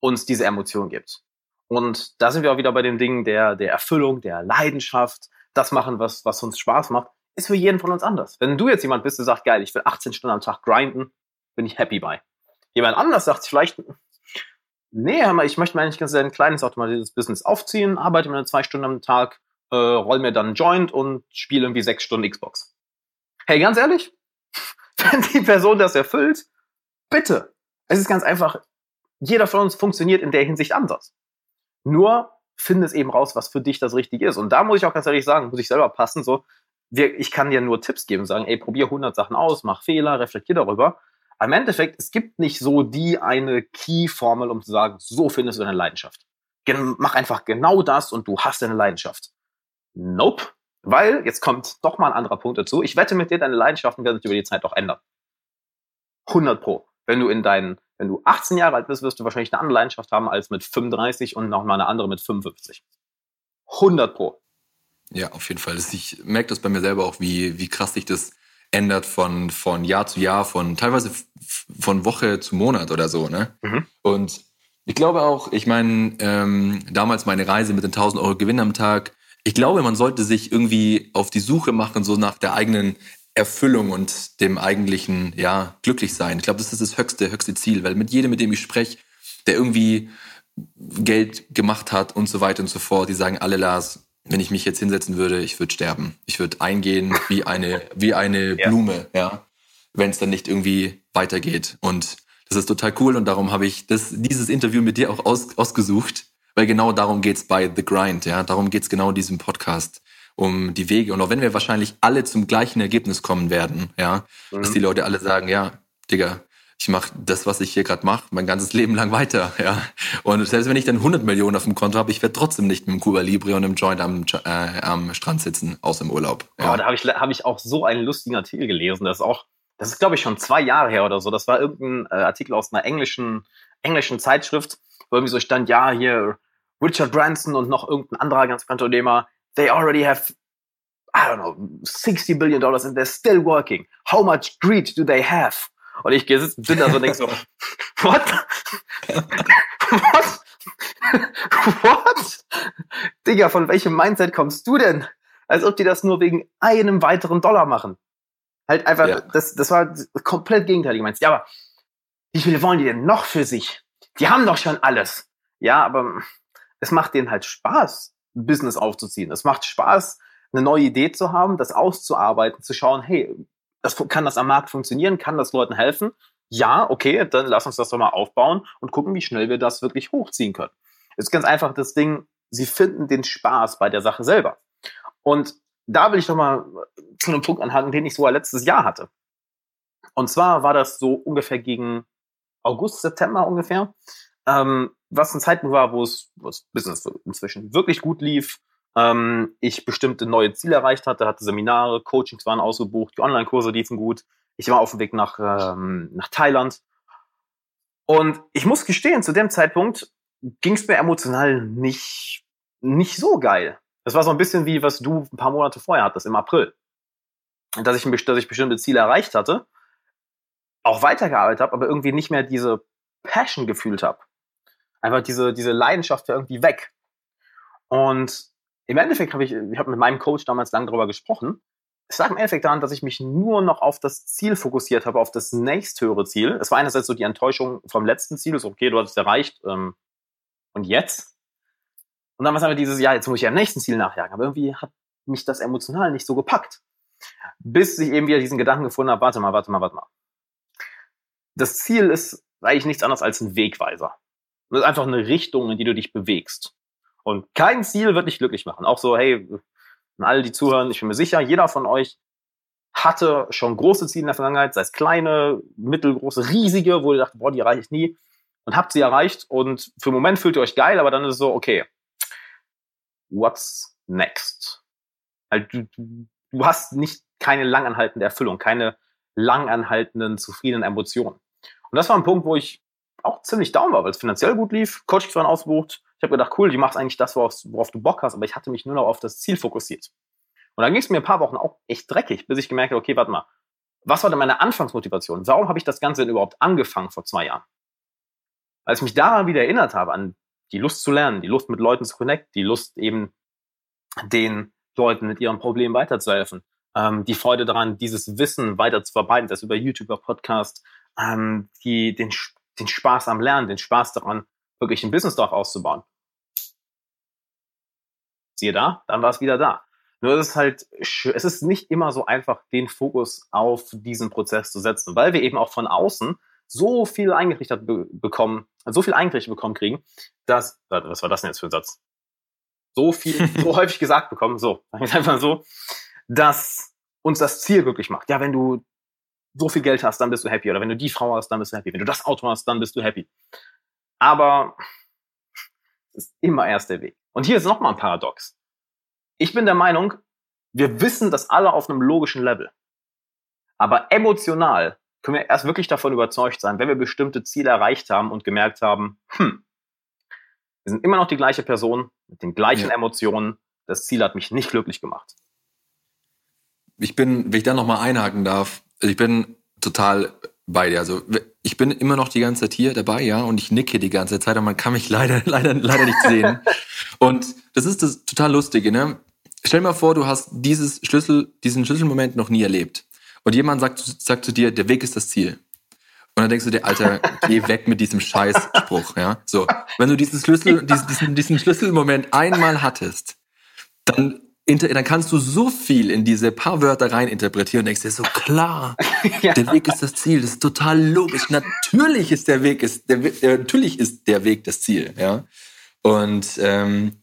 uns diese Emotion gibt. Und da sind wir auch wieder bei dem Ding der, der Erfüllung, der Leidenschaft, das machen, was, was uns Spaß macht, ist für jeden von uns anders. Wenn du jetzt jemand bist, der sagt, geil, ich will 18 Stunden am Tag grinden, bin ich happy bei. Jemand anders sagt vielleicht, nee, ich möchte mir eigentlich ganz ein kleines automatisches Business aufziehen, arbeite mir zwei Stunden am Tag, äh, roll mir dann einen Joint und spiele irgendwie sechs Stunden Xbox. Hey, ganz ehrlich, wenn die Person das erfüllt, bitte. Es ist ganz einfach, jeder von uns funktioniert in der Hinsicht anders. Nur finde es eben raus, was für dich das Richtige ist. Und da muss ich auch ganz ehrlich sagen, muss ich selber passen, so, wir, ich kann dir nur Tipps geben, sagen, ey, probier 100 Sachen aus, mach Fehler, reflektier darüber. Im Endeffekt, es gibt nicht so die eine Key-Formel, um zu sagen, so findest du deine Leidenschaft. Gen mach einfach genau das und du hast deine Leidenschaft. Nope. Weil, jetzt kommt doch mal ein anderer Punkt dazu. Ich wette mit dir, deine Leidenschaften werden sich über die Zeit auch ändern. 100 pro. Wenn du in deinen wenn du 18 Jahre alt bist, wirst du wahrscheinlich eine andere Leidenschaft haben als mit 35 und noch mal eine andere mit 55. 100 pro. Ja, auf jeden Fall. Ich merke das bei mir selber auch, wie, wie krass sich das ändert von, von Jahr zu Jahr, von teilweise von Woche zu Monat oder so. Ne? Mhm. Und ich glaube auch, ich meine, ähm, damals meine Reise mit den 1000 Euro Gewinn am Tag, ich glaube, man sollte sich irgendwie auf die Suche machen, so nach der eigenen Erfüllung und dem eigentlichen, ja, glücklich sein. Ich glaube, das ist das höchste, höchste Ziel, weil mit jedem, mit dem ich spreche, der irgendwie Geld gemacht hat und so weiter und so fort, die sagen alle, Lars, wenn ich mich jetzt hinsetzen würde, ich würde sterben. Ich würde eingehen wie eine, wie eine ja. Blume, ja, wenn es dann nicht irgendwie weitergeht. Und das ist total cool und darum habe ich das, dieses Interview mit dir auch aus, ausgesucht, weil genau darum geht's bei The Grind, ja, darum geht's genau in diesem Podcast um die Wege. Und auch wenn wir wahrscheinlich alle zum gleichen Ergebnis kommen werden, ja, mhm. dass die Leute alle sagen, ja, Digga, ich mache das, was ich hier gerade mache, mein ganzes Leben lang weiter. Ja. Und selbst wenn ich dann 100 Millionen auf dem Konto habe, ich werde trotzdem nicht mit dem Cuba Libre und einem Joint am, äh, am Strand sitzen, außer im Urlaub. Ja. Oh, da habe ich, hab ich auch so einen lustigen Artikel gelesen. Das ist auch, das ist glaube ich schon zwei Jahre her oder so. Das war irgendein äh, Artikel aus einer englischen, englischen Zeitschrift, wo irgendwie so stand, ja, hier Richard Branson und noch irgendein anderer ganz bekannter Unternehmer, they already have I don't know, 60 billion dollars and they're still working. How much greed do they have? Und ich bin da so und denke so, what? what? what? Digga, von welchem Mindset kommst du denn? Als ob die das nur wegen einem weiteren Dollar machen. Halt einfach, ja. das, das war komplett gegenteilig. Meinst, ja, aber wie viele wollen die denn noch für sich? Die haben doch schon alles. Ja, aber es macht denen halt Spaß, ein Business aufzuziehen. Es macht Spaß, eine neue Idee zu haben, das auszuarbeiten, zu schauen, hey, das, kann das am Markt funktionieren? Kann das Leuten helfen? Ja, okay, dann lass uns das doch mal aufbauen und gucken, wie schnell wir das wirklich hochziehen können. Es ist ganz einfach das Ding, sie finden den Spaß bei der Sache selber. Und da will ich doch mal zu einem Punkt anhalten, den ich sogar letztes Jahr hatte. Und zwar war das so ungefähr gegen August, September ungefähr, ähm, was ein Zeitpunkt war, wo es, wo es Business inzwischen wirklich gut lief, ähm, ich bestimmte neue Ziele erreicht hatte, hatte Seminare, Coachings waren ausgebucht, die Online-Kurse liefen gut. Ich war auf dem Weg nach, ähm, nach Thailand. Und ich muss gestehen, zu dem Zeitpunkt ging es mir emotional nicht, nicht so geil. Das war so ein bisschen wie, was du ein paar Monate vorher hattest, im April. Dass ich, dass ich bestimmte Ziele erreicht hatte, auch weitergearbeitet habe, aber irgendwie nicht mehr diese Passion gefühlt habe. Einfach diese, diese Leidenschaft irgendwie weg. Und im Endeffekt habe ich, ich habe mit meinem Coach damals lang darüber gesprochen. Es lag im Endeffekt daran, dass ich mich nur noch auf das Ziel fokussiert habe, auf das nächsthöhere Ziel. Es war einerseits so die Enttäuschung vom letzten Ziel, so okay, du hast es erreicht, ähm, und jetzt? Und dann war es einfach dieses, ja, jetzt muss ich am nächsten Ziel nachjagen. Aber irgendwie hat mich das emotional nicht so gepackt. Bis ich eben wieder diesen Gedanken gefunden habe, warte mal, warte mal, warte mal. Das Ziel ist eigentlich nichts anderes als ein Wegweiser. Das ist einfach eine Richtung, in die du dich bewegst. Und kein Ziel wird dich glücklich machen. Auch so, hey, an alle, die zuhören, ich bin mir sicher, jeder von euch hatte schon große Ziele in der Vergangenheit, sei es kleine, mittelgroße, riesige, wo ihr dacht, boah, die erreiche ich nie. Und habt sie erreicht und für einen Moment fühlt ihr euch geil, aber dann ist es so, okay, what's next? Halt, du, du hast nicht keine langanhaltende Erfüllung, keine langanhaltenden, zufriedenen Emotionen. Und das war ein Punkt, wo ich auch ziemlich down war, weil es finanziell gut lief, Coachings waren ausgebucht, ich habe gedacht, cool, du machst eigentlich das, worauf, worauf, du Bock hast, aber ich hatte mich nur noch auf das Ziel fokussiert. Und dann ging es mir ein paar Wochen auch echt dreckig, bis ich gemerkt habe, okay, warte mal, was war denn meine Anfangsmotivation? Warum habe ich das Ganze denn überhaupt angefangen vor zwei Jahren? Als ich mich daran wieder erinnert habe, an die Lust zu lernen, die Lust mit Leuten zu connecten, die Lust eben den Leuten mit ihren Problemen weiterzuhelfen, ähm, die Freude daran, dieses Wissen weiter zu verbreiten, das über YouTube, über Podcast, ähm, die, den, den Spaß am Lernen, den Spaß daran, wirklich ein Business darauf auszubauen siehe da, dann war es wieder da. Nur es ist halt, es ist nicht immer so einfach, den Fokus auf diesen Prozess zu setzen, weil wir eben auch von außen so viel eingerichtet be bekommen, so viel eingerichtet bekommen kriegen, dass, was war das denn jetzt für ein Satz? So viel, so häufig gesagt bekommen, so, einfach so, dass uns das Ziel glücklich macht. Ja, wenn du so viel Geld hast, dann bist du happy. Oder wenn du die Frau hast, dann bist du happy. Wenn du das Auto hast, dann bist du happy. Aber es ist immer erst der Weg. Und hier ist nochmal ein Paradox. Ich bin der Meinung, wir wissen das alle auf einem logischen Level. Aber emotional können wir erst wirklich davon überzeugt sein, wenn wir bestimmte Ziele erreicht haben und gemerkt haben, hm, wir sind immer noch die gleiche Person mit den gleichen ja. Emotionen. Das Ziel hat mich nicht glücklich gemacht. Ich bin, wenn ich da nochmal einhaken darf, ich bin total bei dir. Also ich bin immer noch die ganze Zeit hier dabei, ja, und ich nicke die ganze Zeit, aber man kann mich leider, leider, leider nicht sehen. und das ist das total Lustige, ne? Stell dir mal vor, du hast dieses Schlüssel, diesen Schlüsselmoment noch nie erlebt. Und jemand sagt, sagt zu dir, der Weg ist das Ziel. Und dann denkst du dir, Alter, geh weg mit diesem Scheißspruch, ja. So. Wenn du diesen Schlüssel, diesen, diesen, diesen Schlüsselmoment einmal hattest, dann dann kannst du so viel in diese paar Wörter rein interpretieren und denkst dir so klar, ja. der Weg ist das Ziel, das ist total logisch. Natürlich ist der Weg ist der, der natürlich ist der Weg das Ziel, ja. Und ähm,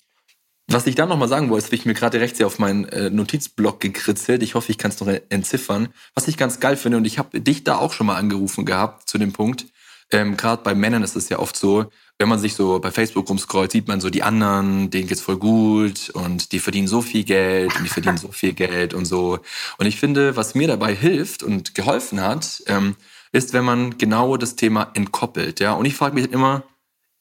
Was ich dann nochmal sagen wollte, habe ich mir gerade rechts hier auf meinen äh, Notizblock gekritzelt. Ich hoffe, ich kann es noch entziffern. Was ich ganz geil finde, und ich habe dich da auch schon mal angerufen gehabt zu dem Punkt, ähm, gerade bei Männern ist es ja oft so, wenn man sich so bei Facebook rumscrollt, sieht man so die anderen, denen geht's voll gut und die verdienen so viel Geld und die verdienen so viel Geld und so. Und ich finde, was mir dabei hilft und geholfen hat, ähm, ist, wenn man genau das Thema entkoppelt, ja. Und ich frage mich immer,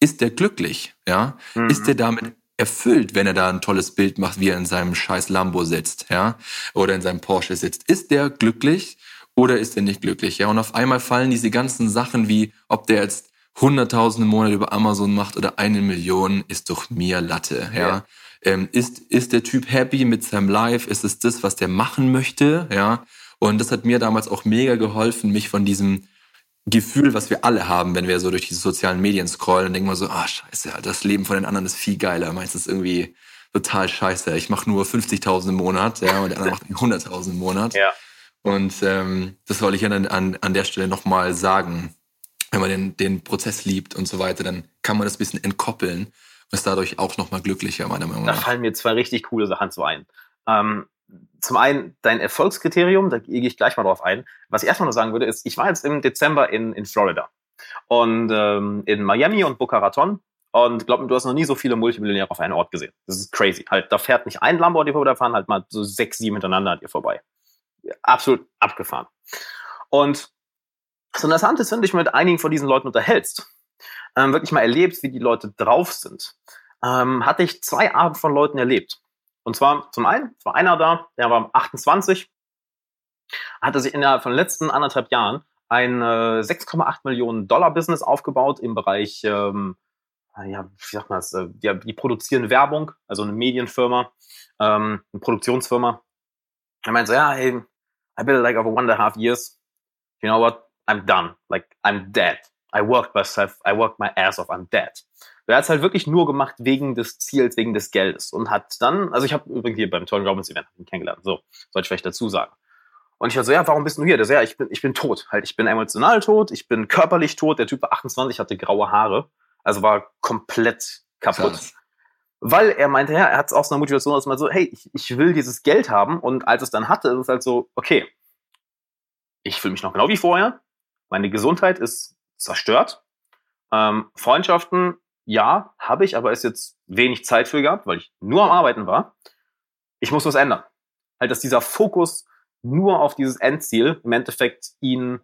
ist der glücklich, ja? Mhm. Ist der damit erfüllt, wenn er da ein tolles Bild macht, wie er in seinem scheiß Lambo sitzt, ja, oder in seinem Porsche sitzt. Ist der glücklich oder ist er nicht glücklich, ja? Und auf einmal fallen diese ganzen Sachen wie, ob der jetzt 100.000 im Monat über Amazon macht oder eine Million, ist doch mir Latte, ja. ja. Ähm, ist, ist der Typ happy mit seinem Life? Ist es das, was der machen möchte, ja? Und das hat mir damals auch mega geholfen, mich von diesem Gefühl, was wir alle haben, wenn wir so durch diese sozialen Medien scrollen und denken wir so, ah, scheiße, das Leben von den anderen ist viel geiler. Meistens irgendwie total scheiße. Ich mache nur 50.000 im Monat, ja, und der andere macht 100.000 im Monat. Ja. Und ähm, das wollte ich an, an, an der Stelle nochmal sagen. Wenn man den, den Prozess liebt und so weiter, dann kann man das ein bisschen entkoppeln und ist dadurch auch nochmal glücklicher, meiner Meinung nach. Da fallen mir zwei richtig coole Sachen zu ein. Ähm, zum einen dein Erfolgskriterium, da gehe ich gleich mal drauf ein. Was ich erstmal nur sagen würde, ist, ich war jetzt im Dezember in, in Florida und ähm, in Miami und Boca Raton und glaub mir, du hast noch nie so viele Multimillionäre auf einen Ort gesehen. Das ist crazy. Halt, da fährt nicht ein Lambo an dir vorbei, da fahren halt mal so sechs, sieben hintereinander an dir vorbei. Absolut abgefahren. Und das Interessante ist, wenn du dich mit einigen von diesen Leuten unterhältst, ähm, wirklich mal erlebst, wie die Leute drauf sind, ähm, hatte ich zwei Arten von Leuten erlebt. Und zwar zum einen, es war einer da, der war 28, hatte sich innerhalb von den letzten anderthalb Jahren ein äh, 6,8 Millionen Dollar Business aufgebaut im Bereich, ähm, ja, wie sagt man das, äh, die, die produzieren Werbung, also eine Medienfirma, ähm, eine Produktionsfirma. Er meinte so, ja, hey, I built like over one and a half years. You know what? I'm done. Like, I'm dead. I worked myself, I worked my ass off, I'm dead. Er hat es halt wirklich nur gemacht wegen des Ziels, wegen des Geldes und hat dann, also ich habe übrigens hier beim Tony Robbins Event kennengelernt, so, sollte ich vielleicht dazu sagen. Und ich war so, ja, warum bist du hier? Der so, ja, ich bin, ich bin tot. Halt, ich bin emotional tot, ich bin körperlich tot. Der Typ war 28, hatte graue Haare. Also war komplett kaputt. Krass. Weil er meinte, ja, er hat es aus einer Motivation aus mal so, hey, ich, ich will dieses Geld haben. Und als es dann hatte, ist es halt so, okay, ich fühle mich noch genau wie vorher. Meine Gesundheit ist zerstört. Ähm, Freundschaften ja, habe ich, aber ist jetzt wenig Zeit für gehabt, weil ich nur am Arbeiten war. Ich muss was ändern. Halt, dass dieser Fokus nur auf dieses Endziel im Endeffekt ihn,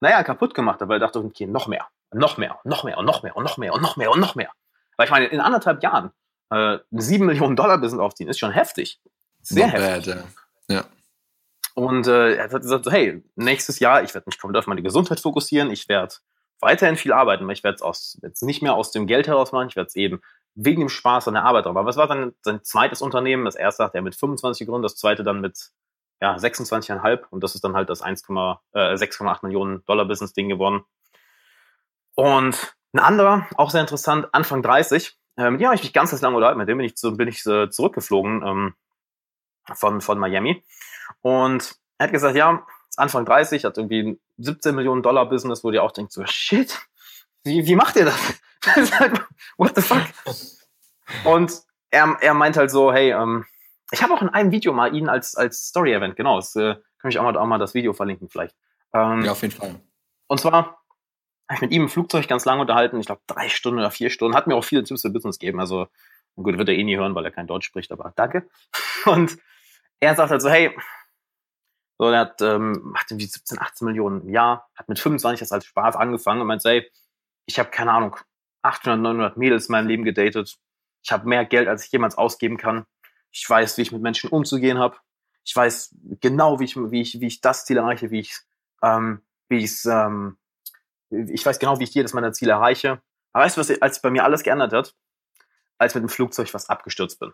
naja, kaputt gemacht hat, weil er dachte, okay, noch mehr, noch mehr, noch mehr und noch mehr und noch mehr und noch mehr und noch mehr. Weil ich meine, in anderthalb Jahren äh, 7 Millionen Dollar Business aufziehen, ist schon heftig. Sehr Not heftig. Bad, ja. Und äh, er hat gesagt, so, hey, nächstes Jahr, ich werde mich komplett auf meine Gesundheit fokussieren, ich werde weiterhin viel arbeiten, aber ich werde es jetzt nicht mehr aus dem Geld heraus machen, ich werde es eben wegen dem Spaß an der Arbeit. Aber was war dann sein zweites Unternehmen? Das erste hat er mit 25 gegründet, das zweite dann mit ja, 26,5 und das ist dann halt das 1,6,8 äh, Millionen Dollar Business Ding geworden. Und ein anderer, auch sehr interessant, Anfang 30, äh, mit dem ich mich ganz, ganz lange unterhalten, mit dem bin ich, zu, bin ich äh, zurückgeflogen ähm, von, von Miami. Und er hat gesagt, ja, Anfang 30, hat irgendwie ein 17 Millionen Dollar Business, wo ihr auch denkt so, shit, wie, wie macht ihr das? What the fuck? Und er, er meint halt so, hey, ähm, ich habe auch in einem Video mal ihn als, als Story-Event, genau, das äh, kann ich auch mal, auch mal das Video verlinken vielleicht. Ähm, ja, auf jeden Fall. Und zwar habe ich mit ihm im Flugzeug ganz lange unterhalten, ich glaube drei Stunden oder vier Stunden, hat mir auch viele Tipps für Business gegeben, also gut, wird er eh nie hören, weil er kein Deutsch spricht, aber danke. Und er sagt halt so, hey, so, der hat, ähm, macht irgendwie 17, 18 Millionen im Jahr, hat mit 25 das als Spaß angefangen und meint, ey, ich habe keine Ahnung, 800, 900 Mädels in meinem Leben gedatet. Ich habe mehr Geld, als ich jemals ausgeben kann. Ich weiß, wie ich mit Menschen umzugehen habe. Ich weiß genau, wie ich, wie ich, wie ich das Ziel erreiche, wie ich, ähm, wie ich ähm, ich weiß genau, wie ich jedes meiner Ziele erreiche. Aber weißt du, was als bei mir alles geändert hat? Als mit dem Flugzeug was abgestürzt bin.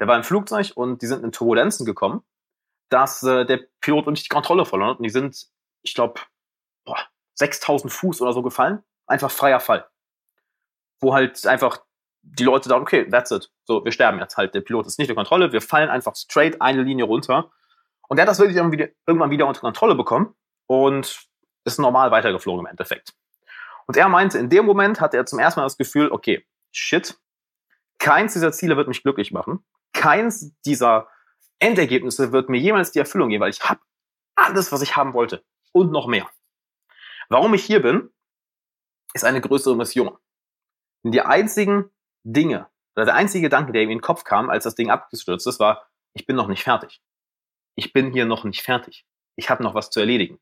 Der war im Flugzeug und die sind in Turbulenzen gekommen dass äh, der Pilot wirklich die Kontrolle verloren hat. Und die sind, ich glaube, 6000 Fuß oder so gefallen. Einfach freier Fall. Wo halt einfach die Leute da, okay, that's it. So, wir sterben jetzt halt. Der Pilot ist nicht in Kontrolle. Wir fallen einfach straight eine Linie runter. Und der hat das wirklich irgendwann wieder unter Kontrolle bekommen und ist normal weitergeflogen im Endeffekt. Und er meinte, in dem Moment hatte er zum ersten Mal das Gefühl, okay, shit, keins dieser Ziele wird mich glücklich machen. Keins dieser Endergebnisse wird mir jemals die Erfüllung geben, weil ich habe alles, was ich haben wollte und noch mehr. Warum ich hier bin, ist eine größere Mission. Und die einzigen Dinge, oder der einzige Gedanke, der ihm in den Kopf kam, als das Ding abgestürzt ist, war, ich bin noch nicht fertig. Ich bin hier noch nicht fertig. Ich habe noch was zu erledigen.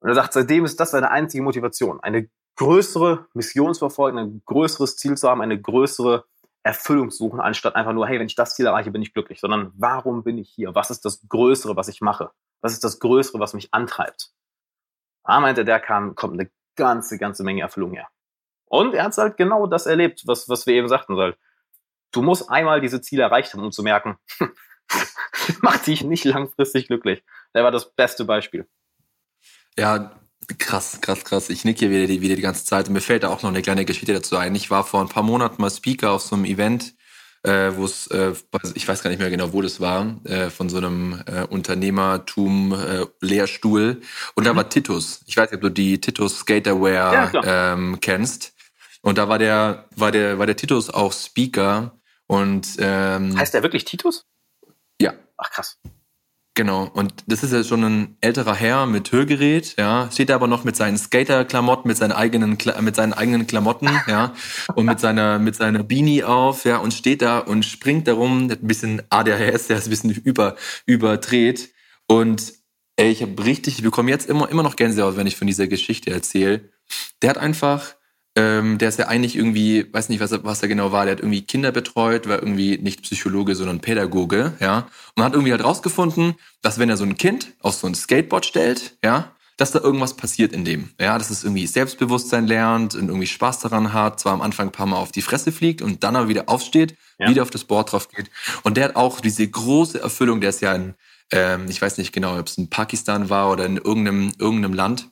Und er sagt, seitdem ist das seine einzige Motivation, eine größere Mission zu verfolgen, ein größeres Ziel zu haben, eine größere Erfüllung suchen, anstatt einfach nur, hey, wenn ich das Ziel erreiche, bin ich glücklich, sondern warum bin ich hier? Was ist das Größere, was ich mache? Was ist das Größere, was mich antreibt? Da meinte der kam, kommt eine ganze, ganze Menge Erfüllung her. Und er hat halt genau das erlebt, was, was wir eben sagten soll. Du musst einmal diese Ziele erreicht haben, um zu merken, macht dich nicht langfristig glücklich. Der war das beste Beispiel. Ja, krass, krass, krass. Ich nicke hier wieder die, wieder die ganze Zeit. Und mir fällt da auch noch eine kleine Geschichte dazu ein. Ich war vor ein paar Monaten mal Speaker auf so einem Event, äh, wo es, äh, ich weiß gar nicht mehr genau, wo das war, äh, von so einem äh, Unternehmertum-Lehrstuhl. Äh, und da mhm. war Titus. Ich weiß nicht, ob du die Titus Skaterwear ja, ähm, kennst. Und da war der, war der, war der Titus auch Speaker. Und ähm, heißt der wirklich Titus? Ja. Ach krass. Genau, und das ist ja schon ein älterer Herr mit Hörgerät, ja, steht aber noch mit seinen Skater-Klamotten, mit seinen eigenen, mit seinen eigenen Klamotten, ja, und mit seiner, mit seiner Beanie auf, ja, und steht da und springt darum, ein bisschen ADHS, der ist ein bisschen über, überdreht. Und ey, ich habe richtig, ich bekomme jetzt immer, immer noch Gänsehaut, wenn ich von dieser Geschichte erzähle. Der hat einfach ähm, der ist ja eigentlich irgendwie, weiß nicht, was er, was er genau war, der hat irgendwie Kinder betreut, war irgendwie nicht Psychologe, sondern Pädagoge, ja. Und hat irgendwie halt rausgefunden, dass wenn er so ein Kind auf so ein Skateboard stellt, ja, dass da irgendwas passiert in dem. Ja, dass es irgendwie Selbstbewusstsein lernt und irgendwie Spaß daran hat, zwar am Anfang ein paar Mal auf die Fresse fliegt und dann aber wieder aufsteht, ja. wieder auf das Board drauf geht. Und der hat auch diese große Erfüllung, der ist ja in, ähm, ich weiß nicht genau, ob es in Pakistan war oder in irgendeinem, irgendeinem Land,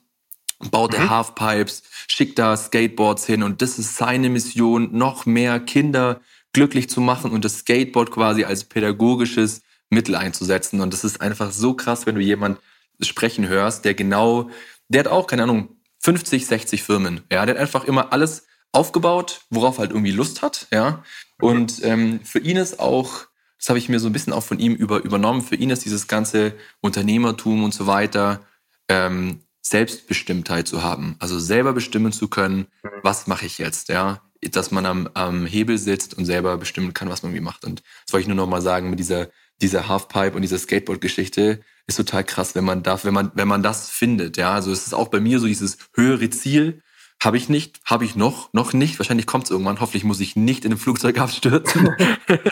baut er mhm. Halfpipes, schickt da Skateboards hin und das ist seine Mission, noch mehr Kinder glücklich zu machen und das Skateboard quasi als pädagogisches Mittel einzusetzen. Und das ist einfach so krass, wenn du jemand sprechen hörst, der genau, der hat auch, keine Ahnung, 50, 60 Firmen. Ja, der hat einfach immer alles aufgebaut, worauf er halt irgendwie Lust hat. Ja, und ähm, für ihn ist auch, das habe ich mir so ein bisschen auch von ihm über, übernommen, für ihn ist dieses ganze Unternehmertum und so weiter ähm, Selbstbestimmtheit zu haben, also selber bestimmen zu können, mhm. was mache ich jetzt, ja, dass man am, am Hebel sitzt und selber bestimmen kann, was man wie macht. Und das wollte ich nur noch mal sagen mit dieser dieser Halfpipe und dieser Skateboard-Geschichte ist total krass, wenn man darf, wenn man wenn man das findet, ja, also es ist auch bei mir so dieses höhere Ziel. Habe ich nicht, habe ich noch, noch nicht. Wahrscheinlich kommt es irgendwann. Hoffentlich muss ich nicht in einem Flugzeug abstürzen.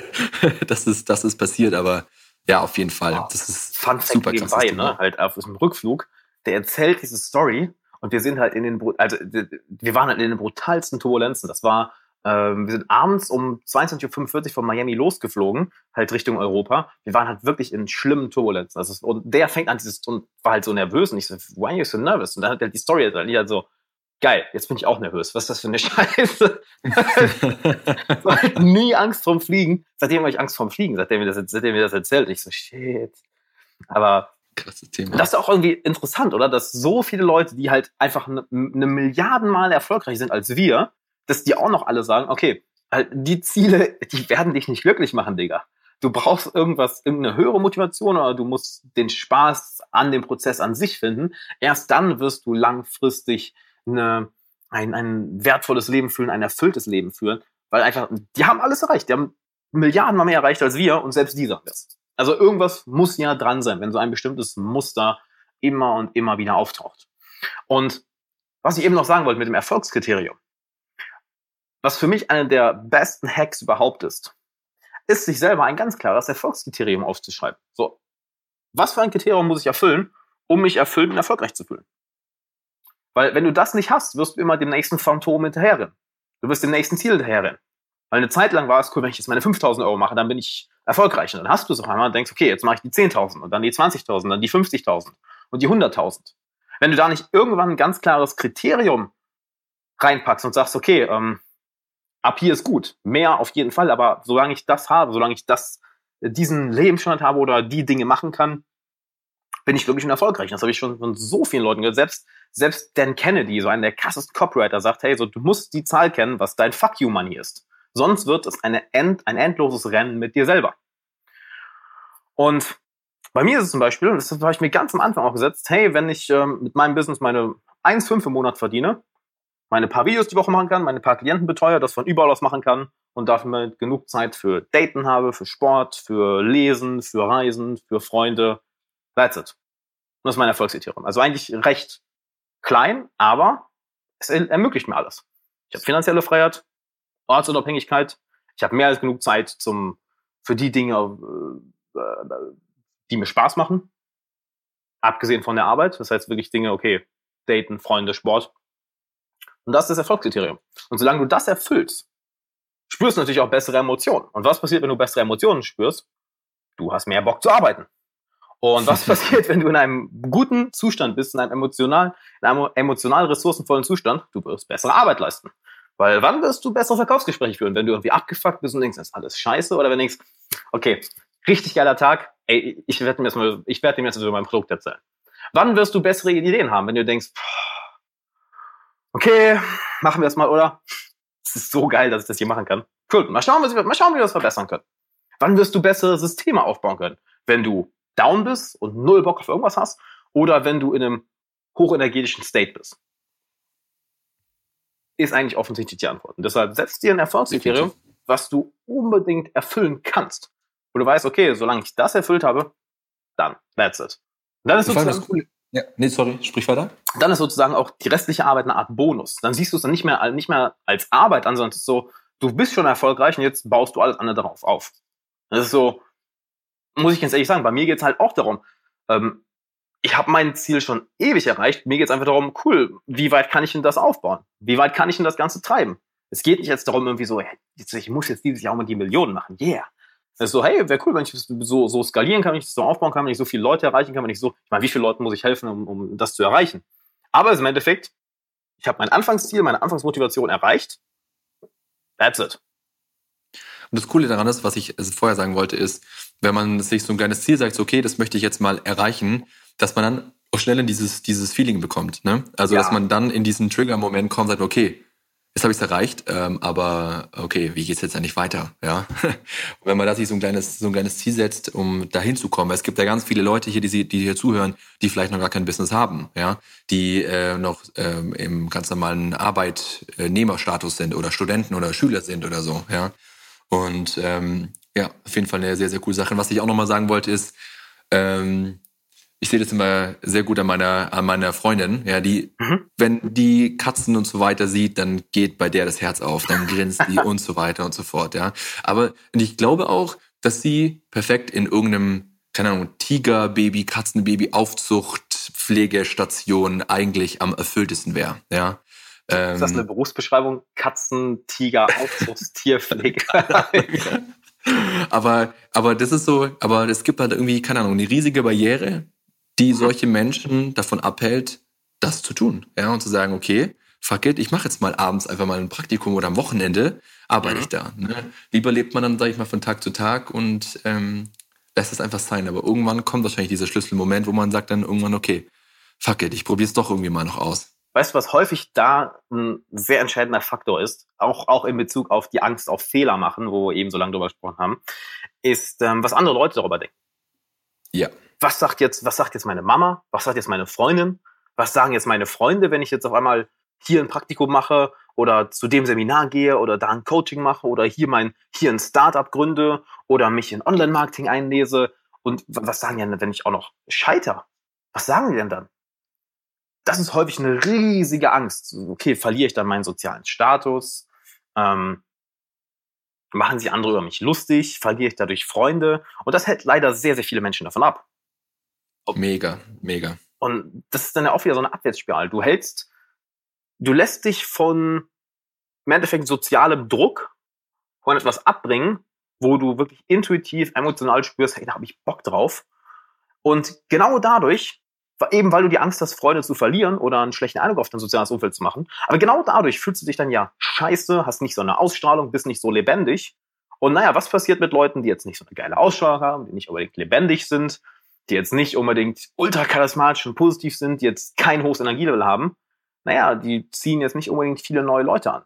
das ist, das ist passiert, aber ja, auf jeden Fall. Das ist Fun super krass. Nebenbei, ne? Halt auf dem Rückflug der erzählt diese Story und wir sind halt in den, also wir waren halt in den brutalsten Turbulenzen. Das war, ähm, wir sind abends um 22.45 Uhr von Miami losgeflogen, halt Richtung Europa. Wir waren halt wirklich in schlimmen Turbulenzen. Also, und der fängt an dieses, und war halt so nervös und ich so, why are you so nervous? Und dann hat er die Story halt, halt so, geil, jetzt bin ich auch nervös. Was ist das für eine Scheiße? ich halt nie Angst vorm Fliegen. Seitdem habe ich Angst vorm Fliegen, seitdem mir das, seitdem mir das erzählt. Ich so, shit. Aber Krasses Thema. Das ist auch irgendwie interessant, oder? Dass so viele Leute, die halt einfach eine, eine Milliardenmal erfolgreicher sind als wir, dass die auch noch alle sagen, okay, halt die Ziele, die werden dich nicht glücklich machen, Digga. Du brauchst irgendwas, irgendeine höhere Motivation oder du musst den Spaß an dem Prozess an sich finden. Erst dann wirst du langfristig eine, ein, ein wertvolles Leben führen, ein erfülltes Leben führen, weil einfach, die haben alles erreicht. Die haben Milliarden mal mehr erreicht als wir und selbst die sagen das. Also irgendwas muss ja dran sein, wenn so ein bestimmtes Muster immer und immer wieder auftaucht. Und was ich eben noch sagen wollte mit dem Erfolgskriterium, was für mich einer der besten Hacks überhaupt ist, ist sich selber ein ganz klares Erfolgskriterium aufzuschreiben. So, was für ein Kriterium muss ich erfüllen, um mich erfüllt und erfolgreich zu fühlen? Weil wenn du das nicht hast, wirst du immer dem nächsten Phantom hinterherrennen. Du wirst dem nächsten Ziel hinterherrennen. Weil eine Zeit lang war es cool, wenn ich jetzt meine 5000 Euro mache, dann bin ich erfolgreich. Und dann hast du es auf einmal und denkst, okay, jetzt mache ich die 10.000 und dann die 20.000, dann die 50.000 und die 100.000. Wenn du da nicht irgendwann ein ganz klares Kriterium reinpackst und sagst, okay, ähm, ab hier ist gut, mehr auf jeden Fall, aber solange ich das habe, solange ich das, diesen Lebensstandard habe oder die Dinge machen kann, bin ich glücklich und erfolgreich. Das habe ich schon von so vielen Leuten gehört. Selbst, selbst Dan Kennedy, so einer der krassesten Copywriter, sagt, hey, so, du musst die Zahl kennen, was dein Fuck You Money ist. Sonst wird es end, ein endloses Rennen mit dir selber. Und bei mir ist es zum Beispiel, das habe ich mir ganz am Anfang auch gesetzt, hey, wenn ich ähm, mit meinem Business meine 1,5 im Monat verdiene, meine paar Videos die Woche machen kann, meine paar Klienten beteuere, das von überall aus machen kann und dafür genug Zeit für Daten habe, für Sport, für Lesen, für Reisen, für Freunde. That's it. Und das ist mein Erfolgskriterium. Also eigentlich recht klein, aber es ermöglicht mir alles. Ich habe finanzielle Freiheit, Ortsunabhängigkeit, ich habe mehr als genug Zeit zum, für die Dinge, äh, die mir Spaß machen, abgesehen von der Arbeit. Das heißt wirklich Dinge, okay, Daten, Freunde, Sport. Und das ist das Erfolgskriterium. Und solange du das erfüllst, spürst du natürlich auch bessere Emotionen. Und was passiert, wenn du bessere Emotionen spürst? Du hast mehr Bock zu arbeiten. Und was passiert, wenn du in einem guten Zustand bist, in einem emotional, in einem emotional ressourcenvollen Zustand? Du wirst bessere Arbeit leisten. Weil wann wirst du bessere Verkaufsgespräche führen? Wenn du irgendwie abgefuckt bist und denkst, das ist alles scheiße, oder wenn du denkst, okay, richtig geiler Tag, ey, ich werde mir jetzt mal, ich werde dem jetzt über mein Produkt erzählen. Wann wirst du bessere Ideen haben, wenn du denkst, okay, machen wir das mal, oder? Es ist so geil, dass ich das hier machen kann. Cool, mal schauen, wir, mal schauen, wie wir das verbessern können. Wann wirst du bessere Systeme aufbauen können? Wenn du down bist und null Bock auf irgendwas hast oder wenn du in einem hochenergetischen State bist? Ist eigentlich offensichtlich die Antwort. Und deshalb setzt dir ein Erfolgskriterium, was du unbedingt erfüllen kannst. Wo du weißt, okay, solange ich das erfüllt habe, dann, that's it. Und dann ist sozusagen, cool. Ja, nee, sorry, sprich weiter. Dann ist sozusagen auch die restliche Arbeit eine Art Bonus. Dann siehst du es dann nicht mehr, nicht mehr als Arbeit an, sondern es ist so, du bist schon erfolgreich und jetzt baust du alles andere darauf auf. Das ist so, muss ich ganz ehrlich sagen, bei mir geht es halt auch darum, ähm, ich habe mein Ziel schon ewig erreicht. Mir geht es einfach darum, cool, wie weit kann ich denn das aufbauen? Wie weit kann ich denn das Ganze treiben? Es geht nicht jetzt darum, irgendwie so, ich muss jetzt dieses Jahr mal die Millionen machen. Yeah. Es ist so, hey, wäre cool, wenn ich das so, so skalieren kann, wenn ich das so aufbauen kann, wenn ich so viele Leute erreichen kann, wenn ich so, ich meine, wie viele Leuten muss ich helfen, um, um das zu erreichen? Aber im Endeffekt, ich habe mein Anfangsziel, meine Anfangsmotivation erreicht. That's it. Und das Coole daran ist, was ich vorher sagen wollte, ist, wenn man sich so ein kleines Ziel sagt, okay, das möchte ich jetzt mal erreichen, dass man dann auch schnell in dieses, dieses Feeling bekommt. Ne? Also, ja. dass man dann in diesen Trigger-Moment kommt und sagt, okay, jetzt habe ich es erreicht, ähm, aber okay, wie geht's jetzt eigentlich weiter? Ja, wenn man da sich so ein kleines so ein kleines Ziel setzt, um dahin zu kommen. Es gibt ja ganz viele Leute hier, die, die hier zuhören, die vielleicht noch gar kein Business haben, ja, die äh, noch ähm, im ganz normalen Arbeitnehmerstatus sind oder Studenten oder Schüler sind oder so, ja. Und ähm, ja, auf jeden Fall eine sehr, sehr coole Sache. Und was ich auch nochmal sagen wollte, ist, ähm, ich sehe das immer sehr gut an meiner, an meiner Freundin, ja, die, mhm. wenn die Katzen und so weiter sieht, dann geht bei der das Herz auf, dann grinst die und so weiter und so fort, ja. Aber ich glaube auch, dass sie perfekt in irgendeinem, keine Ahnung, Tigerbaby, Katzenbaby, Aufzucht, Pflegestation eigentlich am erfülltesten wäre, ja. Ist das eine ähm, Berufsbeschreibung? Katzen, Tiger, Aufzuchtstierpflege. aber, aber das ist so, aber es gibt halt irgendwie, keine Ahnung, eine riesige Barriere, die solche Menschen davon abhält, das zu tun. Ja, und zu sagen, okay, fuck it, ich mache jetzt mal abends einfach mal ein Praktikum oder am Wochenende arbeite mhm. ich da. Ne? Lieber lebt man dann, sage ich mal, von Tag zu Tag und ähm, lässt es einfach sein. Aber irgendwann kommt wahrscheinlich dieser Schlüsselmoment, wo man sagt dann irgendwann, okay, fuck it, ich probiere es doch irgendwie mal noch aus. Weißt du, was häufig da ein sehr entscheidender Faktor ist, auch, auch in Bezug auf die Angst auf Fehler machen, wo wir eben so lange drüber gesprochen haben, ist, ähm, was andere Leute darüber denken. Ja. Was sagt jetzt, was sagt jetzt meine Mama? Was sagt jetzt meine Freundin? Was sagen jetzt meine Freunde, wenn ich jetzt auf einmal hier ein Praktikum mache oder zu dem Seminar gehe oder da ein Coaching mache oder hier mein, hier ein Startup gründe oder mich in Online-Marketing einlese? Und was sagen die denn, wenn ich auch noch scheiter? Was sagen die denn dann? das ist häufig eine riesige Angst. Okay, verliere ich dann meinen sozialen Status? Ähm, machen sich andere über mich lustig? Verliere ich dadurch Freunde? Und das hält leider sehr, sehr viele Menschen davon ab. Mega, mega. Und das ist dann ja auch wieder so eine Abwärtsspirale. Du hältst, du lässt dich von im Endeffekt sozialem Druck von etwas abbringen, wo du wirklich intuitiv, emotional spürst, hey, da habe ich Bock drauf. Und genau dadurch eben weil du die Angst hast, Freunde zu verlieren oder einen schlechten Eindruck auf dein soziales Umfeld zu machen. Aber genau dadurch fühlst du dich dann ja scheiße, hast nicht so eine Ausstrahlung, bist nicht so lebendig. Und naja, was passiert mit Leuten, die jetzt nicht so eine geile Ausstrahlung haben, die nicht unbedingt lebendig sind, die jetzt nicht unbedingt ultra charismatisch und positiv sind, die jetzt kein hohes Energielevel haben? Naja, die ziehen jetzt nicht unbedingt viele neue Leute an.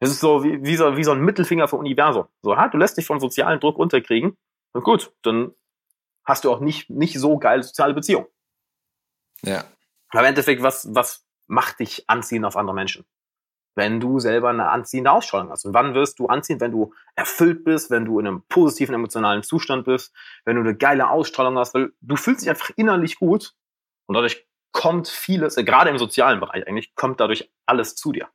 Es ist so wie, wie, so wie so ein Mittelfinger vom Universum. So, ha, du lässt dich vom sozialen Druck unterkriegen. Und gut, dann hast du auch nicht, nicht so geile soziale Beziehungen. Ja. Aber im Endeffekt, was, was macht dich anziehen auf andere Menschen? Wenn du selber eine anziehende Ausstrahlung hast. Und wann wirst du anziehen? Wenn du erfüllt bist, wenn du in einem positiven emotionalen Zustand bist, wenn du eine geile Ausstrahlung hast, weil du fühlst dich einfach innerlich gut und dadurch kommt vieles, äh, gerade im sozialen Bereich eigentlich, kommt dadurch alles zu dir.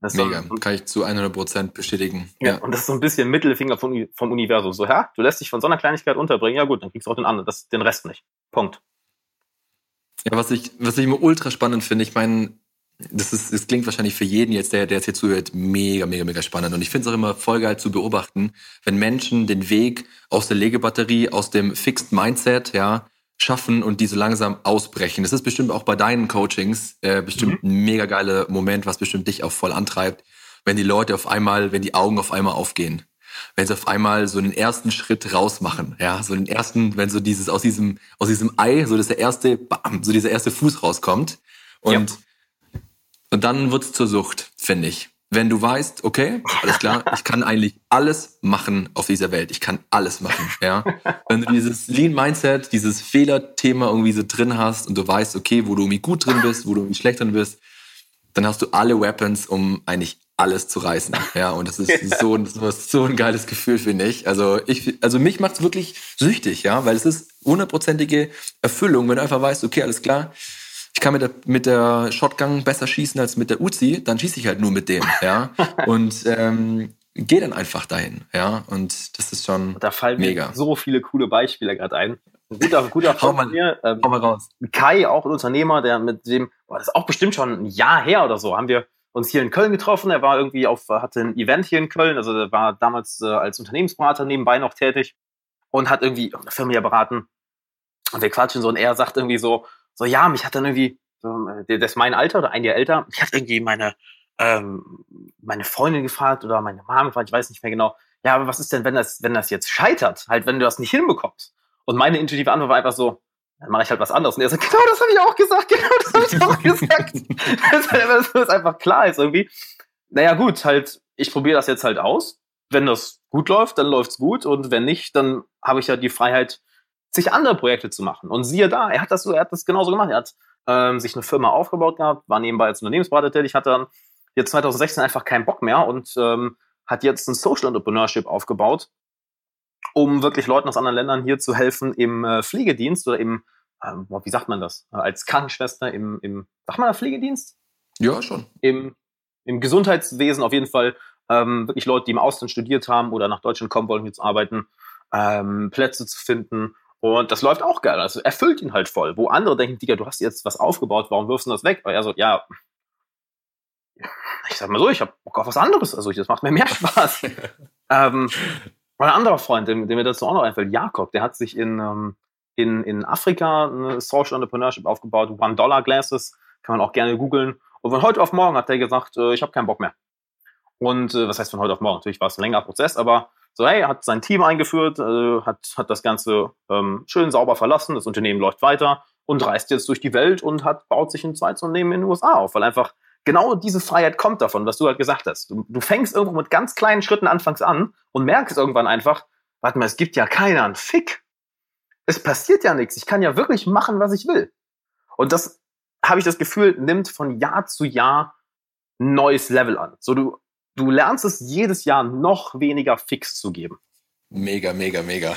Das Mega, so, kann ich zu 100% bestätigen. Ja, ja, und das ist so ein bisschen Mittelfinger vom, vom Universum. So, ja, du lässt dich von so einer Kleinigkeit unterbringen, ja gut, dann kriegst du auch den anderen, das, den Rest nicht. Punkt. Ja, was ich, was ich immer ultra spannend finde, ich meine, das ist, das klingt wahrscheinlich für jeden jetzt, der, der jetzt hier zuhört, mega, mega, mega spannend. Und ich finde es auch immer voll geil zu beobachten, wenn Menschen den Weg aus der Legebatterie, aus dem Fixed Mindset, ja, schaffen und die so langsam ausbrechen. Das ist bestimmt auch bei deinen Coachings äh, bestimmt mhm. ein mega geiler Moment, was bestimmt dich auch voll antreibt, wenn die Leute auf einmal, wenn die Augen auf einmal aufgehen. Wenn sie auf einmal so einen ersten Schritt rausmachen, ja, so den ersten, wenn so dieses aus diesem aus diesem Ei, so dass der erste, bam, so dieser erste Fuß rauskommt und ja. Und dann wird's zur Sucht, finde ich wenn du weißt, okay, alles klar, ich kann eigentlich alles machen auf dieser Welt. Ich kann alles machen, ja. Wenn du dieses Lean Mindset, dieses Fehlerthema irgendwie so drin hast und du weißt, okay, wo du irgendwie gut drin bist, wo du irgendwie schlecht drin bist, dann hast du alle Weapons, um eigentlich alles zu reißen, ja. Und das ist so, das ist so ein geiles Gefühl, finde ich. Also ich, also mich macht's wirklich süchtig, ja, weil es ist hundertprozentige Erfüllung, wenn du einfach weißt, okay, alles klar, ich kann mit der, mit der Shotgun besser schießen als mit der Uzi, dann schieße ich halt nur mit dem, ja. Und ähm, gehe dann einfach dahin, ja. Und das ist schon da fallen mega. Mir so viele coole Beispiele gerade ein. Ein guter, guter Freund von mir, ähm. Kai, auch ein Unternehmer, der mit dem, boah, das ist auch bestimmt schon ein Jahr her oder so, haben wir uns hier in Köln getroffen. Er war irgendwie auf, hatte ein Event hier in Köln, also er war damals äh, als Unternehmensberater nebenbei noch tätig und hat irgendwie eine Firma hier beraten. Und wir quatschen so und er sagt irgendwie so, so, ja, mich hat dann irgendwie, so, äh, das ist mein Alter oder ein Jahr älter, mich hat irgendwie meine, ähm, meine Freundin gefragt oder meine Mama gefragt, ich weiß nicht mehr genau, ja, aber was ist denn, wenn das, wenn das jetzt scheitert, halt, wenn du das nicht hinbekommst? Und meine intuitive Antwort war einfach so, dann mache ich halt was anderes. Und er sagt, genau das habe ich auch gesagt, genau das habe ich auch gesagt. dass halt, das einfach klar ist irgendwie. Naja, gut, halt, ich probiere das jetzt halt aus. Wenn das gut läuft, dann läuft's gut. Und wenn nicht, dann habe ich ja die Freiheit, sich andere Projekte zu machen. Und siehe da, er hat das so, er hat das genauso gemacht. Er hat ähm, sich eine Firma aufgebaut gehabt, war nebenbei als Unternehmensberater tätig, hat dann jetzt 2016 einfach keinen Bock mehr und ähm, hat jetzt ein Social Entrepreneurship aufgebaut, um wirklich Leuten aus anderen Ländern hier zu helfen im äh, Pflegedienst oder im, ähm, wie sagt man das, äh, als Krankenschwester im, im, sagt man da Pflegedienst? Ja, schon. Im, im Gesundheitswesen auf jeden Fall ähm, wirklich Leute, die im Ausland studiert haben oder nach Deutschland kommen wollen, hier zu arbeiten, ähm, Plätze zu finden und das läuft auch geil. Also erfüllt ihn halt voll. Wo andere denken, Digga, du hast jetzt was aufgebaut, warum wirfst du das weg? Weil er so, ja, ich sag mal so, ich habe Bock auf was anderes. Also das macht mir mehr Spaß. ähm, ein anderer Freund, dem, dem mir dazu auch noch einfällt, Jakob, der hat sich in, ähm, in, in Afrika eine Social Entrepreneurship aufgebaut, One-Dollar-Glasses, kann man auch gerne googeln. Und von heute auf morgen hat er gesagt, äh, ich habe keinen Bock mehr. Und äh, was heißt von heute auf morgen? Natürlich war es ein längerer Prozess, aber so, hey, hat sein Team eingeführt, äh, hat, hat das Ganze ähm, schön sauber verlassen, das Unternehmen läuft weiter und reist jetzt durch die Welt und hat, baut sich ein zweites Unternehmen in den USA auf, weil einfach genau diese Freiheit kommt davon, was du halt gesagt hast. Du, du fängst irgendwo mit ganz kleinen Schritten anfangs an und merkst irgendwann einfach, warte mal, es gibt ja keinen Fick. Es passiert ja nichts. Ich kann ja wirklich machen, was ich will. Und das habe ich das Gefühl, nimmt von Jahr zu Jahr neues Level an. So, du du lernst es jedes Jahr noch weniger fix zu geben. Mega, mega, mega.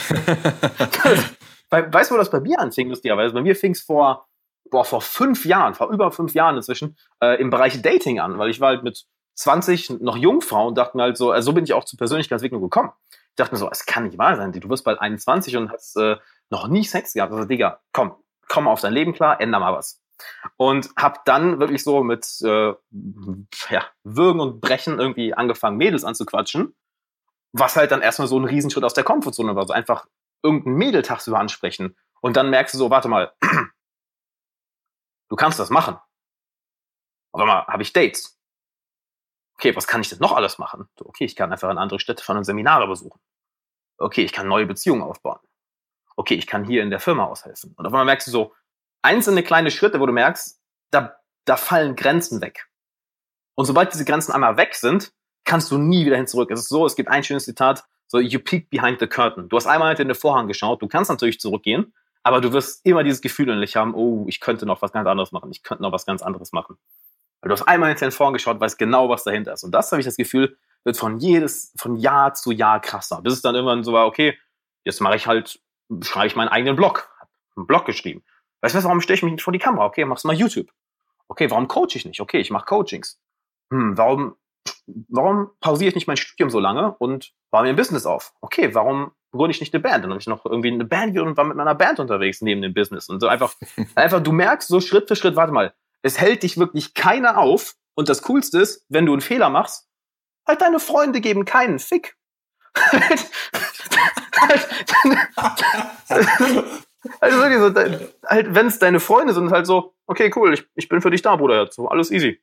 weißt du, wo das bei mir anfing, lustigerweise? Bei mir fing es vor, boah, vor fünf Jahren, vor über fünf Jahren inzwischen, äh, im Bereich Dating an, weil ich war halt mit 20 noch Jungfrau und dachte mir halt so, also so bin ich auch zur Persönlichkeitsentwicklung gekommen. Ich dachte mir so, es kann nicht wahr sein, du wirst bald 21 und hast äh, noch nie Sex gehabt. Also, Digga, komm, komm auf dein Leben klar, änder mal was. Und habe dann wirklich so mit äh, ja, Würgen und Brechen irgendwie angefangen, Mädels anzuquatschen. Was halt dann erstmal so ein Riesenschritt aus der Komfortzone war. So einfach irgendein Mädel tagsüber ansprechen. Und dann merkst du so, warte mal, du kannst das machen. Auf einmal habe ich Dates. Okay, was kann ich denn noch alles machen? So, okay, ich kann einfach in andere Städte fahren und Seminare besuchen. Okay, ich kann neue Beziehungen aufbauen. Okay, ich kann hier in der Firma aushelfen. Und auf einmal merkst du so, einzelne kleine Schritte, wo du merkst, da, da fallen Grenzen weg. Und sobald diese Grenzen einmal weg sind, kannst du nie wieder hin zurück. Es ist so, es gibt ein schönes Zitat, so, you peek behind the curtain. Du hast einmal hinter den Vorhang geschaut, du kannst natürlich zurückgehen, aber du wirst immer dieses Gefühl innerlich haben, oh, ich könnte noch was ganz anderes machen, ich könnte noch was ganz anderes machen. Weil du hast einmal hinter den Vorhang geschaut, weißt genau, was dahinter ist. Und das habe ich das Gefühl, wird von jedes, von Jahr zu Jahr krasser. Bis es dann irgendwann so war, okay, jetzt mache ich halt, schreibe ich meinen eigenen Blog. Hab einen Blog geschrieben. Weißt du, warum stelle ich mich nicht vor die Kamera? Okay, mach's mal YouTube. Okay, warum coache ich nicht? Okay, ich mache Coachings. Hm, warum, warum pausiere ich nicht mein Studium so lange und baue mir ein Business auf? Okay, warum gründe ich nicht eine Band? Dann habe ich noch irgendwie eine Band und war mit meiner Band unterwegs neben dem Business. Und so einfach, einfach, du merkst so Schritt für Schritt, warte mal, es hält dich wirklich keiner auf. Und das Coolste ist, wenn du einen Fehler machst, halt deine Freunde geben keinen Fick. also wirklich so, halt, wenn es deine Freunde sind, halt so, okay, cool, ich, ich bin für dich da, Bruder, so, alles easy.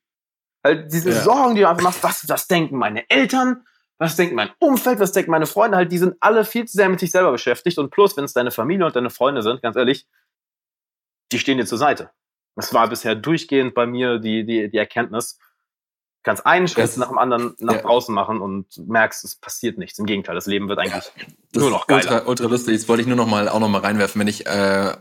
Halt diese ja. Sorgen, die du einfach machst, was, was denken meine Eltern, was denkt mein Umfeld, was denken meine Freunde, halt, die sind alle viel zu sehr mit sich selber beschäftigt und plus, wenn es deine Familie und deine Freunde sind, ganz ehrlich, die stehen dir zur Seite. Das war bisher durchgehend bei mir die, die, die Erkenntnis, kannst einen Schritt das, nach dem anderen nach ja. draußen machen und merkst, es passiert nichts. Im Gegenteil, das Leben wird eigentlich ja, nur noch geiler. Ultra, ultra lustig. Jetzt wollte ich nur noch mal auch noch mal reinwerfen, wenn ich äh,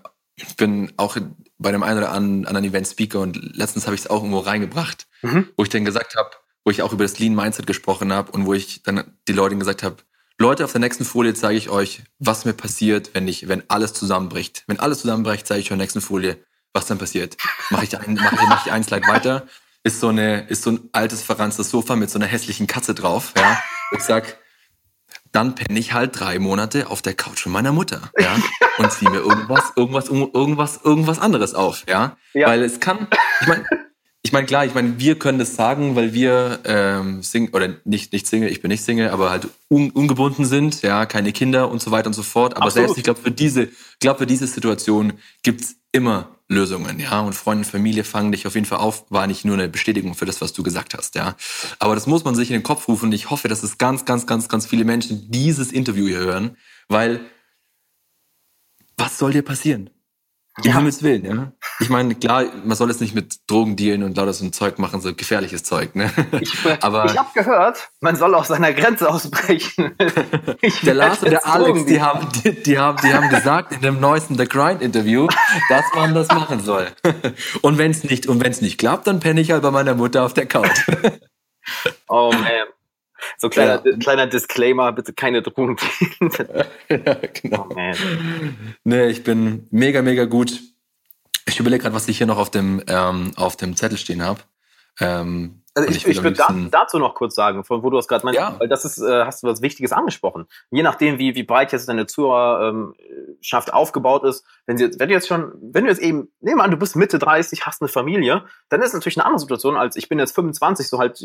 bin auch bei dem einen oder anderen Event Speaker und letztens habe ich es auch irgendwo reingebracht, mhm. wo ich dann gesagt habe, wo ich auch über das Lean Mindset gesprochen habe und wo ich dann die Leute gesagt habe, Leute, auf der nächsten Folie zeige ich euch, was mir passiert, wenn ich, wenn alles zusammenbricht. Wenn alles zusammenbricht, zeige ich euch auf der nächsten Folie, was dann passiert. Mache ich, ein, mach ich, mach ich ein Slide weiter ist so eine, ist so ein altes verranztes Sofa mit so einer hässlichen Katze drauf, ja. Ich sag, dann penne ich halt drei Monate auf der Couch von meiner Mutter, ja, und ziehe mir irgendwas, irgendwas, irgendwas, irgendwas anderes auf, ja, ja. weil es kann, ich meine, ich meine klar, ich meine, wir können das sagen, weil wir ähm, sing oder nicht nicht Single, ich bin nicht Single, aber halt un, ungebunden sind, ja, keine Kinder und so weiter und so fort. Aber Absolut. selbst, ich glaube, für diese, glaube für diese Situation gibt's immer Lösungen, ja. Und Freunde und Familie fangen dich auf jeden Fall auf, war nicht nur eine Bestätigung für das, was du gesagt hast, ja. Aber das muss man sich in den Kopf rufen und ich hoffe, dass es ganz, ganz, ganz, ganz viele Menschen dieses Interview hier hören, weil was soll dir passieren? Um ja. Himmels Willen, ja. Ich meine, klar, man soll es nicht mit Drogen dealen und lauter so ein Zeug machen, so gefährliches Zeug, ne? Ich, Aber ich habe gehört, man soll aus seiner Grenze ausbrechen. der Lars und der Alex, die haben, die, die, haben, die haben gesagt in dem neuesten The Grind Interview, dass man das machen soll. Und wenn es nicht, und wenn es nicht klappt, dann penne ich halt bei meiner Mutter auf der Couch. Oh man. So kleiner, ja. kleiner Disclaimer, bitte keine Drogen. ja, genau. Oh, nee, ich bin mega, mega gut. Ich überlege gerade, was ich hier noch auf dem, ähm, auf dem Zettel stehen habe. Ähm, also ich, ich, ich würde da, dazu noch kurz sagen, von wo du das gerade meinst, ja. weil das ist, äh, hast du was Wichtiges angesprochen. Je nachdem, wie, wie breit jetzt deine Zuhörerschaft aufgebaut ist, wenn, sie, wenn du jetzt schon, wenn du jetzt eben, nehmen wir an, du bist Mitte 30, hast eine Familie, dann ist es natürlich eine andere Situation, als ich bin jetzt 25, so halt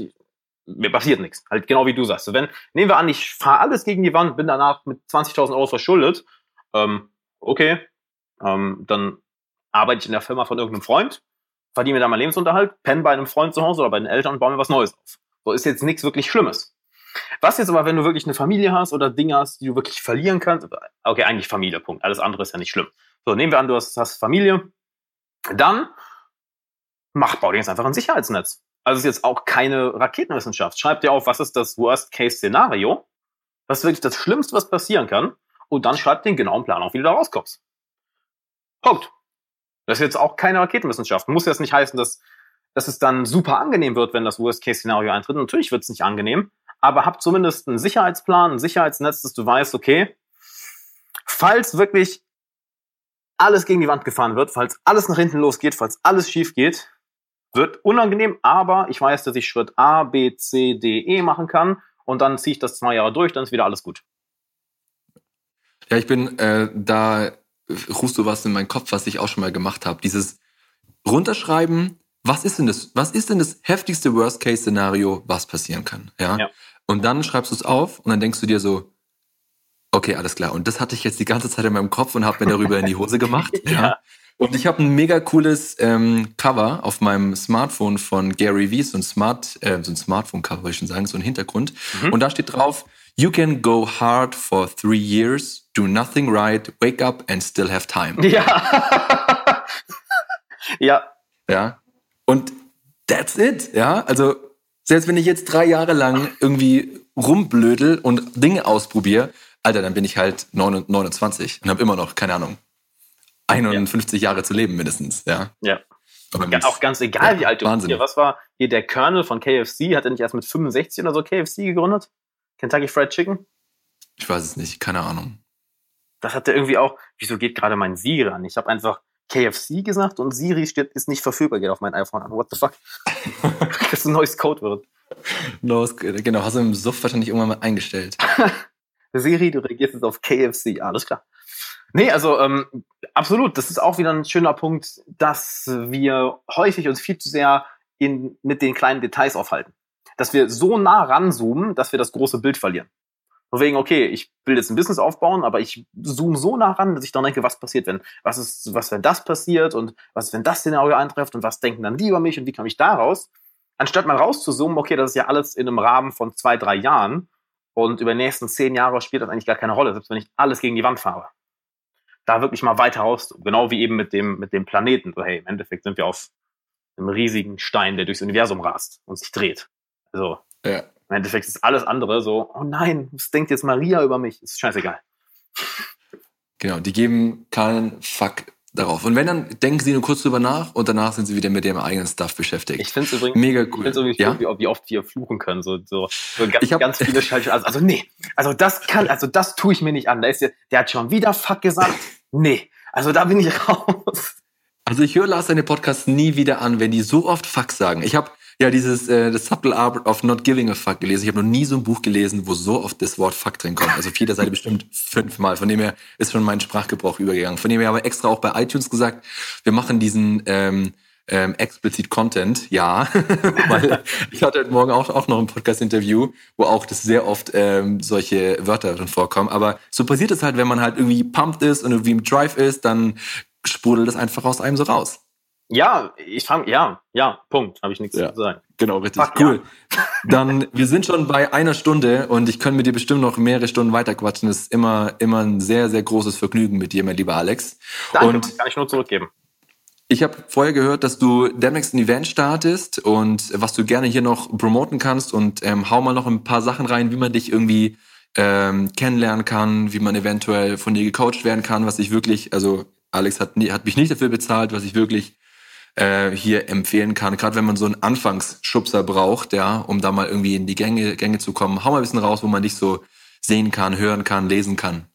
mir passiert nichts. Halt genau wie du sagst. wenn, nehmen wir an, ich fahre alles gegen die Wand, bin danach mit 20.000 Euro verschuldet, ähm, okay, ähm, dann arbeite ich in der Firma von irgendeinem Freund, verdiene mir da meinen Lebensunterhalt, penne bei einem Freund zu Hause oder bei den Eltern und baue mir was Neues auf. So ist jetzt nichts wirklich Schlimmes. Was jetzt aber, wenn du wirklich eine Familie hast oder Dinge hast, die du wirklich verlieren kannst, okay, eigentlich Familie, Punkt. Alles andere ist ja nicht schlimm. So, nehmen wir an, du hast, hast Familie, dann mach, bau dir jetzt einfach ein Sicherheitsnetz. Also ist jetzt auch keine Raketenwissenschaft. Schreib dir auf, was ist das Worst-Case-Szenario? Was ist wirklich das Schlimmste, was passieren kann? Und dann schreib den genauen Plan auf, wie du da rauskommst. Punkt. Das ist jetzt auch keine Raketenwissenschaft. Muss jetzt nicht heißen, dass, dass es dann super angenehm wird, wenn das Worst-Case-Szenario eintritt. Natürlich wird es nicht angenehm, aber hab zumindest einen Sicherheitsplan, ein Sicherheitsnetz, dass du weißt, okay, falls wirklich alles gegen die Wand gefahren wird, falls alles nach hinten losgeht, falls alles schief geht, wird unangenehm, aber ich weiß, dass ich Schritt A, B, C, D, E machen kann und dann ziehe ich das zwei Jahre durch, dann ist wieder alles gut. Ja, ich bin äh, da rufst du was in meinen Kopf, was ich auch schon mal gemacht habe. Dieses runterschreiben, was ist denn das, was ist denn das heftigste Worst-Case-Szenario, was passieren kann? Ja. ja. Und dann schreibst du es auf und dann denkst du dir so, okay, alles klar. Und das hatte ich jetzt die ganze Zeit in meinem Kopf und habe mir darüber in die Hose gemacht. ja. ja. Und ich habe ein mega cooles ähm, Cover auf meinem Smartphone von Gary Vee, so ein Smart, äh, so ein Smartphone-Cover, würde ich schon sagen, so ein Hintergrund. Mhm. Und da steht drauf, You can go hard for three years, do nothing right, wake up and still have time. Ja. ja. Ja. Und that's it. Ja. Also Selbst wenn ich jetzt drei Jahre lang irgendwie rumblödel und Dinge ausprobiere, Alter, dann bin ich halt 29 und habe immer noch, keine Ahnung, 51 ja. Jahre zu leben mindestens, ja. Ja. Aber auch ganz egal, ja, wie alt du bist. Was war hier der Colonel von KFC? Hat er nicht erst mit 65 oder so KFC gegründet? Kentucky Fried Chicken? Ich weiß es nicht, keine Ahnung. Das hat er irgendwie auch. Wieso geht gerade mein Siri an? Ich habe einfach KFC gesagt und Siri steht, ist nicht verfügbar, geht auf mein iPhone an. What the fuck? das ist ein neues Codewort. Los, genau, hast du im Suff wahrscheinlich irgendwann mal eingestellt. Siri, du reagierst jetzt auf KFC, alles klar. Nee, also ähm, absolut, das ist auch wieder ein schöner Punkt, dass wir häufig uns viel zu sehr in, mit den kleinen Details aufhalten. Dass wir so nah ranzoomen, dass wir das große Bild verlieren. Deswegen, okay, ich will jetzt ein Business aufbauen, aber ich zoome so nah ran, dass ich dann denke, was passiert, wenn, was ist, was, wenn das passiert und was, wenn das Szenario eintrifft und was denken dann die über mich und wie komme ich daraus? Anstatt mal rauszuzoomen, okay, das ist ja alles in einem Rahmen von zwei, drei Jahren und über die nächsten zehn Jahre spielt das eigentlich gar keine Rolle, selbst wenn ich alles gegen die Wand fahre da wirklich mal weiter raus, genau wie eben mit dem, mit dem Planeten. So, hey, im Endeffekt sind wir auf einem riesigen Stein, der durchs Universum rast und sich dreht. Also, ja. im Endeffekt ist alles andere so, oh nein, was denkt jetzt Maria über mich? Ist scheißegal. Genau, die geben keinen Fuck darauf. Und wenn, dann denken sie nur kurz drüber nach und danach sind sie wieder mit dem eigenen Stuff beschäftigt. Ich finde es übrigens mega cool. Ich übrigens ja? wie, wie oft wir fluchen können. So, so, so ganz, ich hab, ganz viele Schaltungen. Also, also, nee, also das kann, also das tue ich mir nicht an. Da ist der, der hat schon wieder Fuck gesagt. Nee, also da bin ich raus. Also ich höre Lars seine Podcasts nie wieder an, wenn die so oft Fuck sagen. Ich habe ja dieses äh, The Subtle Art of Not Giving a Fuck gelesen. Ich habe noch nie so ein Buch gelesen, wo so oft das Wort Fuck drin kommt. Also auf jeder Seite bestimmt fünfmal. Von dem her ist schon mein Sprachgebrauch übergegangen. Von dem her aber extra auch bei iTunes gesagt, wir machen diesen ähm, ähm, explizit Content, ja. Weil ich hatte heute Morgen auch, auch noch ein Podcast-Interview, wo auch das sehr oft ähm, solche Wörter drin vorkommen. Aber so passiert es halt, wenn man halt irgendwie pumped ist und irgendwie im Drive ist, dann sprudelt es einfach aus einem so raus. Ja, ich fange, ja, ja, Punkt, habe ich nichts ja, zu sagen. Genau, richtig. Fuck, cool. Ja. Dann, wir sind schon bei einer Stunde und ich kann mit dir bestimmt noch mehrere Stunden weiterquatschen. Das ist immer, immer ein sehr, sehr großes Vergnügen mit dir, mein lieber Alex. Danke, und kann ich nur zurückgeben. Ich habe vorher gehört, dass du demnächst ein Event startest und was du gerne hier noch promoten kannst und ähm, hau mal noch ein paar Sachen rein, wie man dich irgendwie ähm, kennenlernen kann, wie man eventuell von dir gecoacht werden kann, was ich wirklich, also Alex hat, nie, hat mich nicht dafür bezahlt, was ich wirklich äh, hier empfehlen kann. Gerade wenn man so einen Anfangsschubser braucht, ja, um da mal irgendwie in die Gänge, Gänge zu kommen. Hau mal ein bisschen raus, wo man dich so sehen kann, hören kann, lesen kann.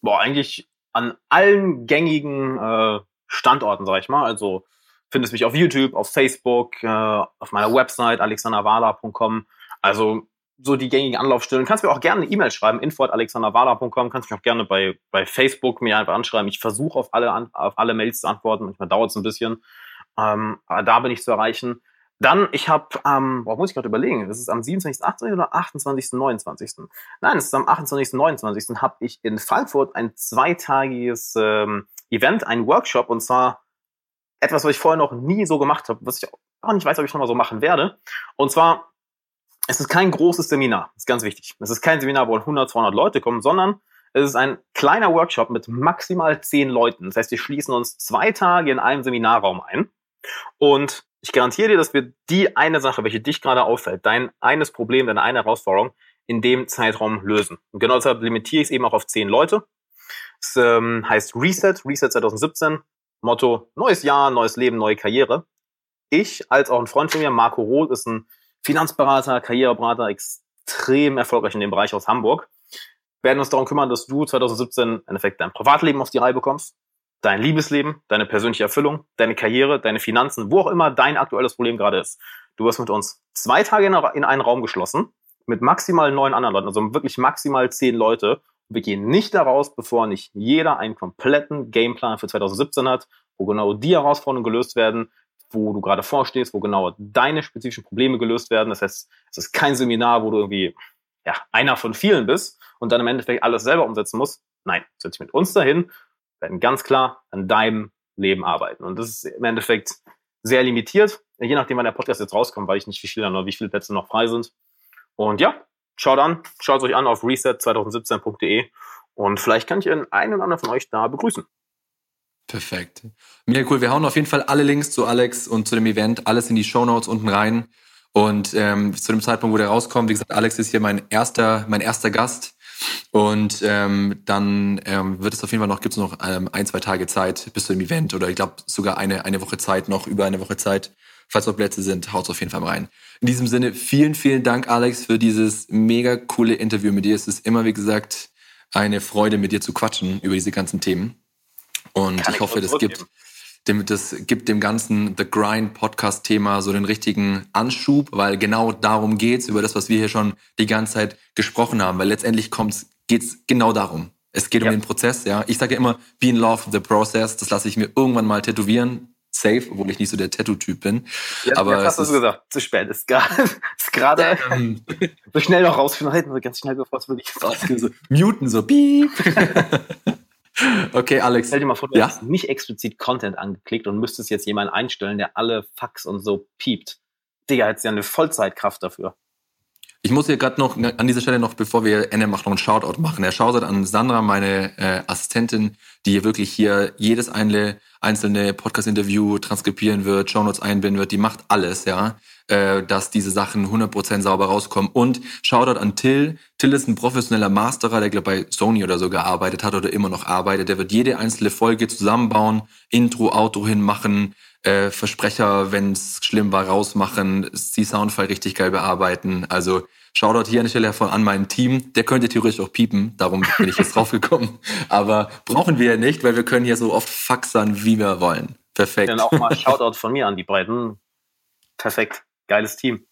Boah, eigentlich an allen gängigen äh, Standorten, sag ich mal. Also findest mich auf YouTube, auf Facebook, äh, auf meiner Website alexanderwala.com. Also so die gängigen Anlaufstellen. Kannst mir auch gerne eine E-Mail schreiben, info.alexanderwala.com. Kannst mich auch gerne bei, bei Facebook mir einfach anschreiben. Ich versuche auf alle, auf alle Mails zu antworten. Manchmal dauert es ein bisschen. Ähm, aber da bin ich zu erreichen. Dann, ich habe, ähm, boah, muss ich gerade überlegen, das ist am 27., 28. oder 28., 29. Nein, es ist am 28., 29. habe ich in Frankfurt ein zweitagiges ähm, Event, ein Workshop und zwar etwas, was ich vorher noch nie so gemacht habe, was ich auch nicht weiß, ob ich noch mal so machen werde. Und zwar, es ist kein großes Seminar, ist ganz wichtig. Es ist kein Seminar, wo 100, 200 Leute kommen, sondern es ist ein kleiner Workshop mit maximal zehn Leuten. Das heißt, wir schließen uns zwei Tage in einem Seminarraum ein und ich garantiere dir, dass wir die eine Sache, welche dich gerade auffällt, dein eines Problem, deine eine Herausforderung in dem Zeitraum lösen. Und genau deshalb limitiere ich es eben auch auf zehn Leute. Es ähm, heißt Reset, Reset 2017. Motto, neues Jahr, neues Leben, neue Karriere. Ich, als auch ein Freund von mir, Marco Roth, ist ein Finanzberater, Karriereberater, extrem erfolgreich in dem Bereich aus Hamburg, werden uns darum kümmern, dass du 2017 im Endeffekt dein Privatleben auf die Reihe bekommst, dein Liebesleben, deine persönliche Erfüllung, deine Karriere, deine Finanzen, wo auch immer dein aktuelles Problem gerade ist. Du wirst mit uns zwei Tage in einen Raum geschlossen, mit maximal neun anderen Leuten, also wirklich maximal zehn Leute wir gehen nicht daraus, bevor nicht jeder einen kompletten Gameplan für 2017 hat, wo genau die Herausforderungen gelöst werden, wo du gerade vorstehst, wo genau deine spezifischen Probleme gelöst werden. Das heißt, es ist kein Seminar, wo du irgendwie ja, einer von vielen bist und dann im Endeffekt alles selber umsetzen musst. Nein, setz dich mit uns dahin, werden ganz klar an deinem Leben arbeiten. Und das ist im Endeffekt sehr limitiert, je nachdem, wann der Podcast jetzt rauskommt, weil ich nicht, wie viele, noch, wie viele Plätze noch frei sind. Und ja, schaut an, schaut euch an auf reset2017.de und vielleicht kann ich einen oder anderen von euch da begrüßen. Perfekt. Mega cool. Wir hauen auf jeden Fall alle Links zu Alex und zu dem Event, alles in die Show Notes unten rein. Und ähm, zu dem Zeitpunkt, wo der rauskommt, wie gesagt, Alex ist hier mein erster, mein erster Gast. Und ähm, dann ähm, wird es auf jeden Fall noch, gibt es noch ähm, ein, zwei Tage Zeit bis zu dem Event oder ich glaube sogar eine, eine Woche Zeit, noch über eine Woche Zeit. Falls noch Plätze sind, haut's auf jeden Fall mal rein. In diesem Sinne, vielen, vielen Dank, Alex, für dieses mega coole Interview mit dir. Es ist immer, wie gesagt, eine Freude, mit dir zu quatschen über diese ganzen Themen. Und Kann ich hoffe, das gibt, dem, das gibt dem ganzen The Grind Podcast Thema so den richtigen Anschub, weil genau darum geht's, über das, was wir hier schon die ganze Zeit gesprochen haben, weil letztendlich kommt's, geht's genau darum. Es geht ja. um den Prozess, ja. Ich sage ja immer, be in love with the process. Das lasse ich mir irgendwann mal tätowieren. Safe, obwohl ich nicht so der Tattoo-Typ bin. Ja, aber jetzt hast du gesagt, zu spät. Ist gerade, ist gerade ähm, so schnell noch rausfinden, ganz schnell, bevor es wirklich so muten, so piep. Okay, Alex. Stell dir mal vor, du ja? hast nicht explizit Content angeklickt und müsstest jetzt jemanden einstellen, der alle Fax und so piept. Digga, hättest ja eine Vollzeitkraft dafür. Ich muss hier gerade noch an dieser Stelle noch, bevor wir Ende machen, noch einen Shoutout machen. Er Shoutout an Sandra, meine äh, Assistentin, die hier wirklich hier jedes einzelne, einzelne Podcast-Interview transkribieren wird, Shownotes einbinden wird. Die macht alles, ja, äh, dass diese Sachen 100% sauber rauskommen. Und Shoutout an Till. Till ist ein professioneller Masterer, der glaube bei Sony oder so gearbeitet hat oder immer noch arbeitet. Der wird jede einzelne Folge zusammenbauen, Intro, Auto hinmachen, äh, Versprecher, wenn es schlimm war, rausmachen, die Soundfile richtig geil bearbeiten. Also Shoutout hier an der Stelle von an mein Team. Der könnte theoretisch auch piepen, darum bin ich jetzt draufgekommen. Aber brauchen wir ja nicht, weil wir können hier so oft faxern, wie wir wollen. Perfekt. Dann auch mal Shoutout von mir an die beiden. Perfekt. Geiles Team.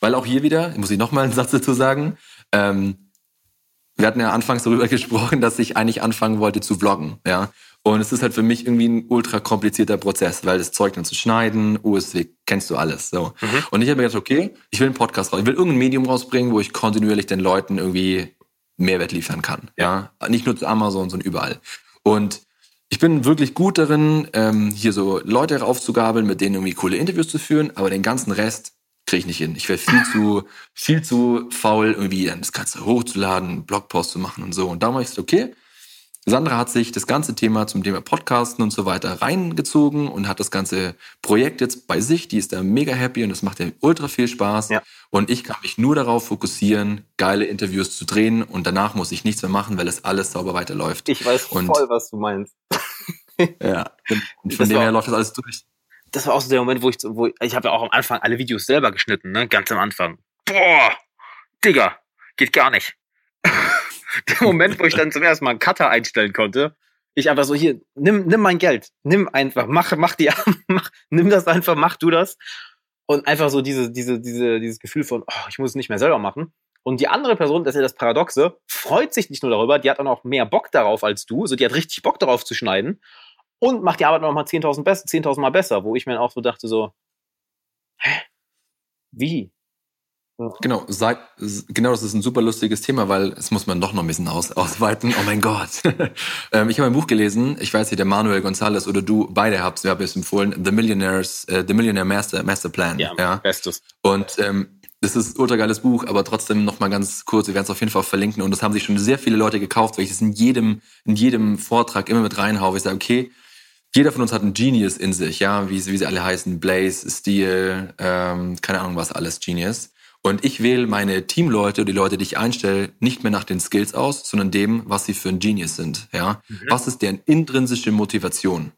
Weil auch hier wieder, muss ich nochmal einen Satz dazu sagen, ähm, wir hatten ja anfangs darüber gesprochen, dass ich eigentlich anfangen wollte zu vloggen, ja. Und es ist halt für mich irgendwie ein ultra komplizierter Prozess, weil das Zeug dann zu schneiden, USW, kennst du alles, so. Mhm. Und ich habe mir gedacht, okay, ich will einen Podcast raus, ich will irgendein Medium rausbringen, wo ich kontinuierlich den Leuten irgendwie Mehrwert liefern kann, ja. ja? Nicht nur zu Amazon, sondern überall. Und ich bin wirklich gut darin, ähm, hier so Leute aufzugabeln, mit denen irgendwie coole Interviews zu führen, aber den ganzen Rest kriege ich nicht hin. Ich wäre viel zu, viel zu faul, irgendwie dann das Ganze hochzuladen, Blogpost zu machen und so. Und da war ich so, okay. Sandra hat sich das ganze Thema zum Thema Podcasten und so weiter reingezogen und hat das ganze Projekt jetzt bei sich. Die ist da mega happy und es macht ihr ultra viel Spaß. Ja. Und ich kann mich nur darauf fokussieren, geile Interviews zu drehen und danach muss ich nichts mehr machen, weil es alles sauber weiterläuft. Ich weiß und, voll, was du meinst. ja, und von dem her läuft das alles durch das war auch so der Moment, wo ich, wo ich, ich habe ja auch am Anfang alle Videos selber geschnitten, ne, ganz am Anfang. Boah, Digga, geht gar nicht. Der Moment, wo ich dann zum ersten Mal einen Cutter einstellen konnte, ich einfach so hier, nimm, nimm mein Geld, nimm einfach, mach, mach die, mach, nimm das einfach, mach du das. Und einfach so diese, diese, diese, dieses Gefühl von, oh, ich muss es nicht mehr selber machen. Und die andere Person, das ist ja das Paradoxe, freut sich nicht nur darüber, die hat auch noch mehr Bock darauf als du, so die hat richtig Bock darauf zu schneiden und macht die Arbeit noch mal 10.000 besser, 10.000 Mal besser, wo ich mir auch so dachte so, hä? Wie? Genau, seit, genau, das ist ein super lustiges Thema, weil es muss man doch noch ein bisschen aus, ausweiten. Oh mein Gott. ähm, ich habe ein Buch gelesen, ich weiß nicht, der Manuel Gonzalez oder du beide habt, wir haben es empfohlen, The Millionaires, äh, The Millionaire Master, Master Plan. Ja, ja. bestes. Und ähm, das ist ein ultra geiles Buch, aber trotzdem noch mal ganz kurz, wir werden es auf jeden Fall verlinken und das haben sich schon sehr viele Leute gekauft, weil ich es in jedem, in jedem Vortrag immer mit reinhaue. Ich sage, okay, jeder von uns hat einen Genius in sich, ja, wie, wie sie alle heißen, Blaze, Steel, ähm, keine Ahnung was alles, Genius. Und ich wähle meine Teamleute, die Leute, die ich einstelle, nicht mehr nach den Skills aus, sondern dem, was sie für ein Genius sind. Ja, mhm. was ist deren intrinsische Motivation?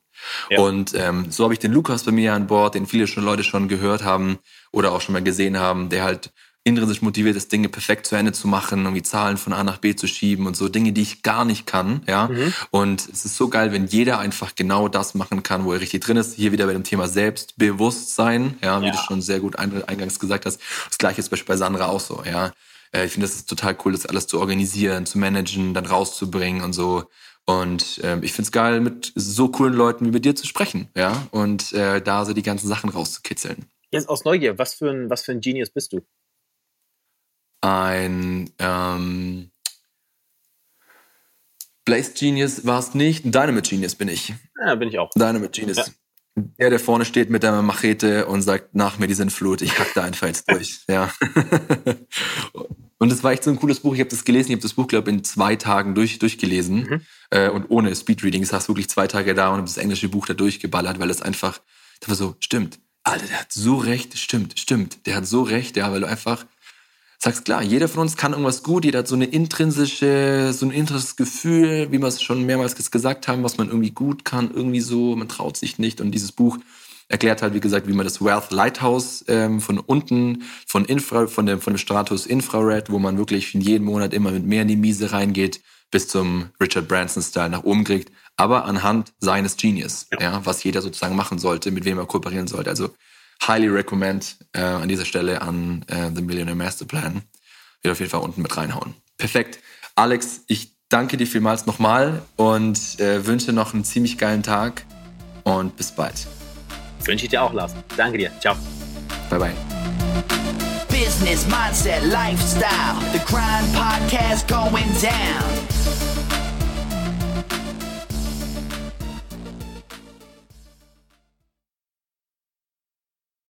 Ja. Und ähm, so habe ich den Lukas bei mir an Bord, den viele schon Leute schon gehört haben oder auch schon mal gesehen haben, der halt intrinsisch motiviert ist, Dinge perfekt zu Ende zu machen, irgendwie Zahlen von A nach B zu schieben und so Dinge, die ich gar nicht kann, ja. Mhm. Und es ist so geil, wenn jeder einfach genau das machen kann, wo er richtig drin ist. Hier wieder bei dem Thema Selbstbewusstsein, ja, wie ja. du schon sehr gut eingangs gesagt hast. Das gleiche ist bei Sandra auch so, ja. Äh, ich finde, das ist total cool, das alles zu organisieren, zu managen, dann rauszubringen und so. Und äh, ich finde es geil, mit so coolen Leuten wie mit dir zu sprechen, ja, und äh, da so die ganzen Sachen rauszukitzeln. Jetzt aus Neugier, was für ein, was für ein Genius bist du? Ein ähm, Blaze Genius war es nicht, ein Dynamite Genius bin ich. Ja, bin ich auch. Dynamite Genius. Ja. Der, der vorne steht mit der Machete und sagt, nach mir die Flut, ich hack da einfach jetzt durch. ja. und es war echt so ein cooles Buch. Ich habe das gelesen, ich habe das Buch, glaube ich, in zwei Tagen durch, durchgelesen. Mhm. Äh, und ohne Speedreading. Ich saß wirklich zwei Tage da und habe das englische Buch da durchgeballert, weil es einfach, das war so, stimmt, Alter, der hat so recht, stimmt, stimmt, der hat so recht, ja, weil du einfach sagst, klar, jeder von uns kann irgendwas gut, jeder hat so eine intrinsische, so ein intrinsisches Gefühl, wie wir es schon mehrmals gesagt haben, was man irgendwie gut kann, irgendwie so, man traut sich nicht. Und dieses Buch erklärt halt, wie gesagt, wie man das Wealth Lighthouse ähm, von unten, von Infra, von dem, von dem Stratus Infrared, wo man wirklich jeden Monat immer mit mehr in die Miese reingeht, bis zum Richard Branson-Style nach oben kriegt, aber anhand seines Genius, ja. ja. was jeder sozusagen machen sollte, mit wem er kooperieren sollte. Also highly recommend äh, an dieser Stelle an äh, The Millionaire Master Plan. Wird auf jeden Fall unten mit reinhauen. Perfekt. Alex, ich danke dir vielmals nochmal und äh, wünsche noch einen ziemlich geilen Tag und bis bald. Wünsche ich dir auch, Lars. Danke dir. Ciao. Bye, bye. Business, mindset, lifestyle. The Grind Podcast going down.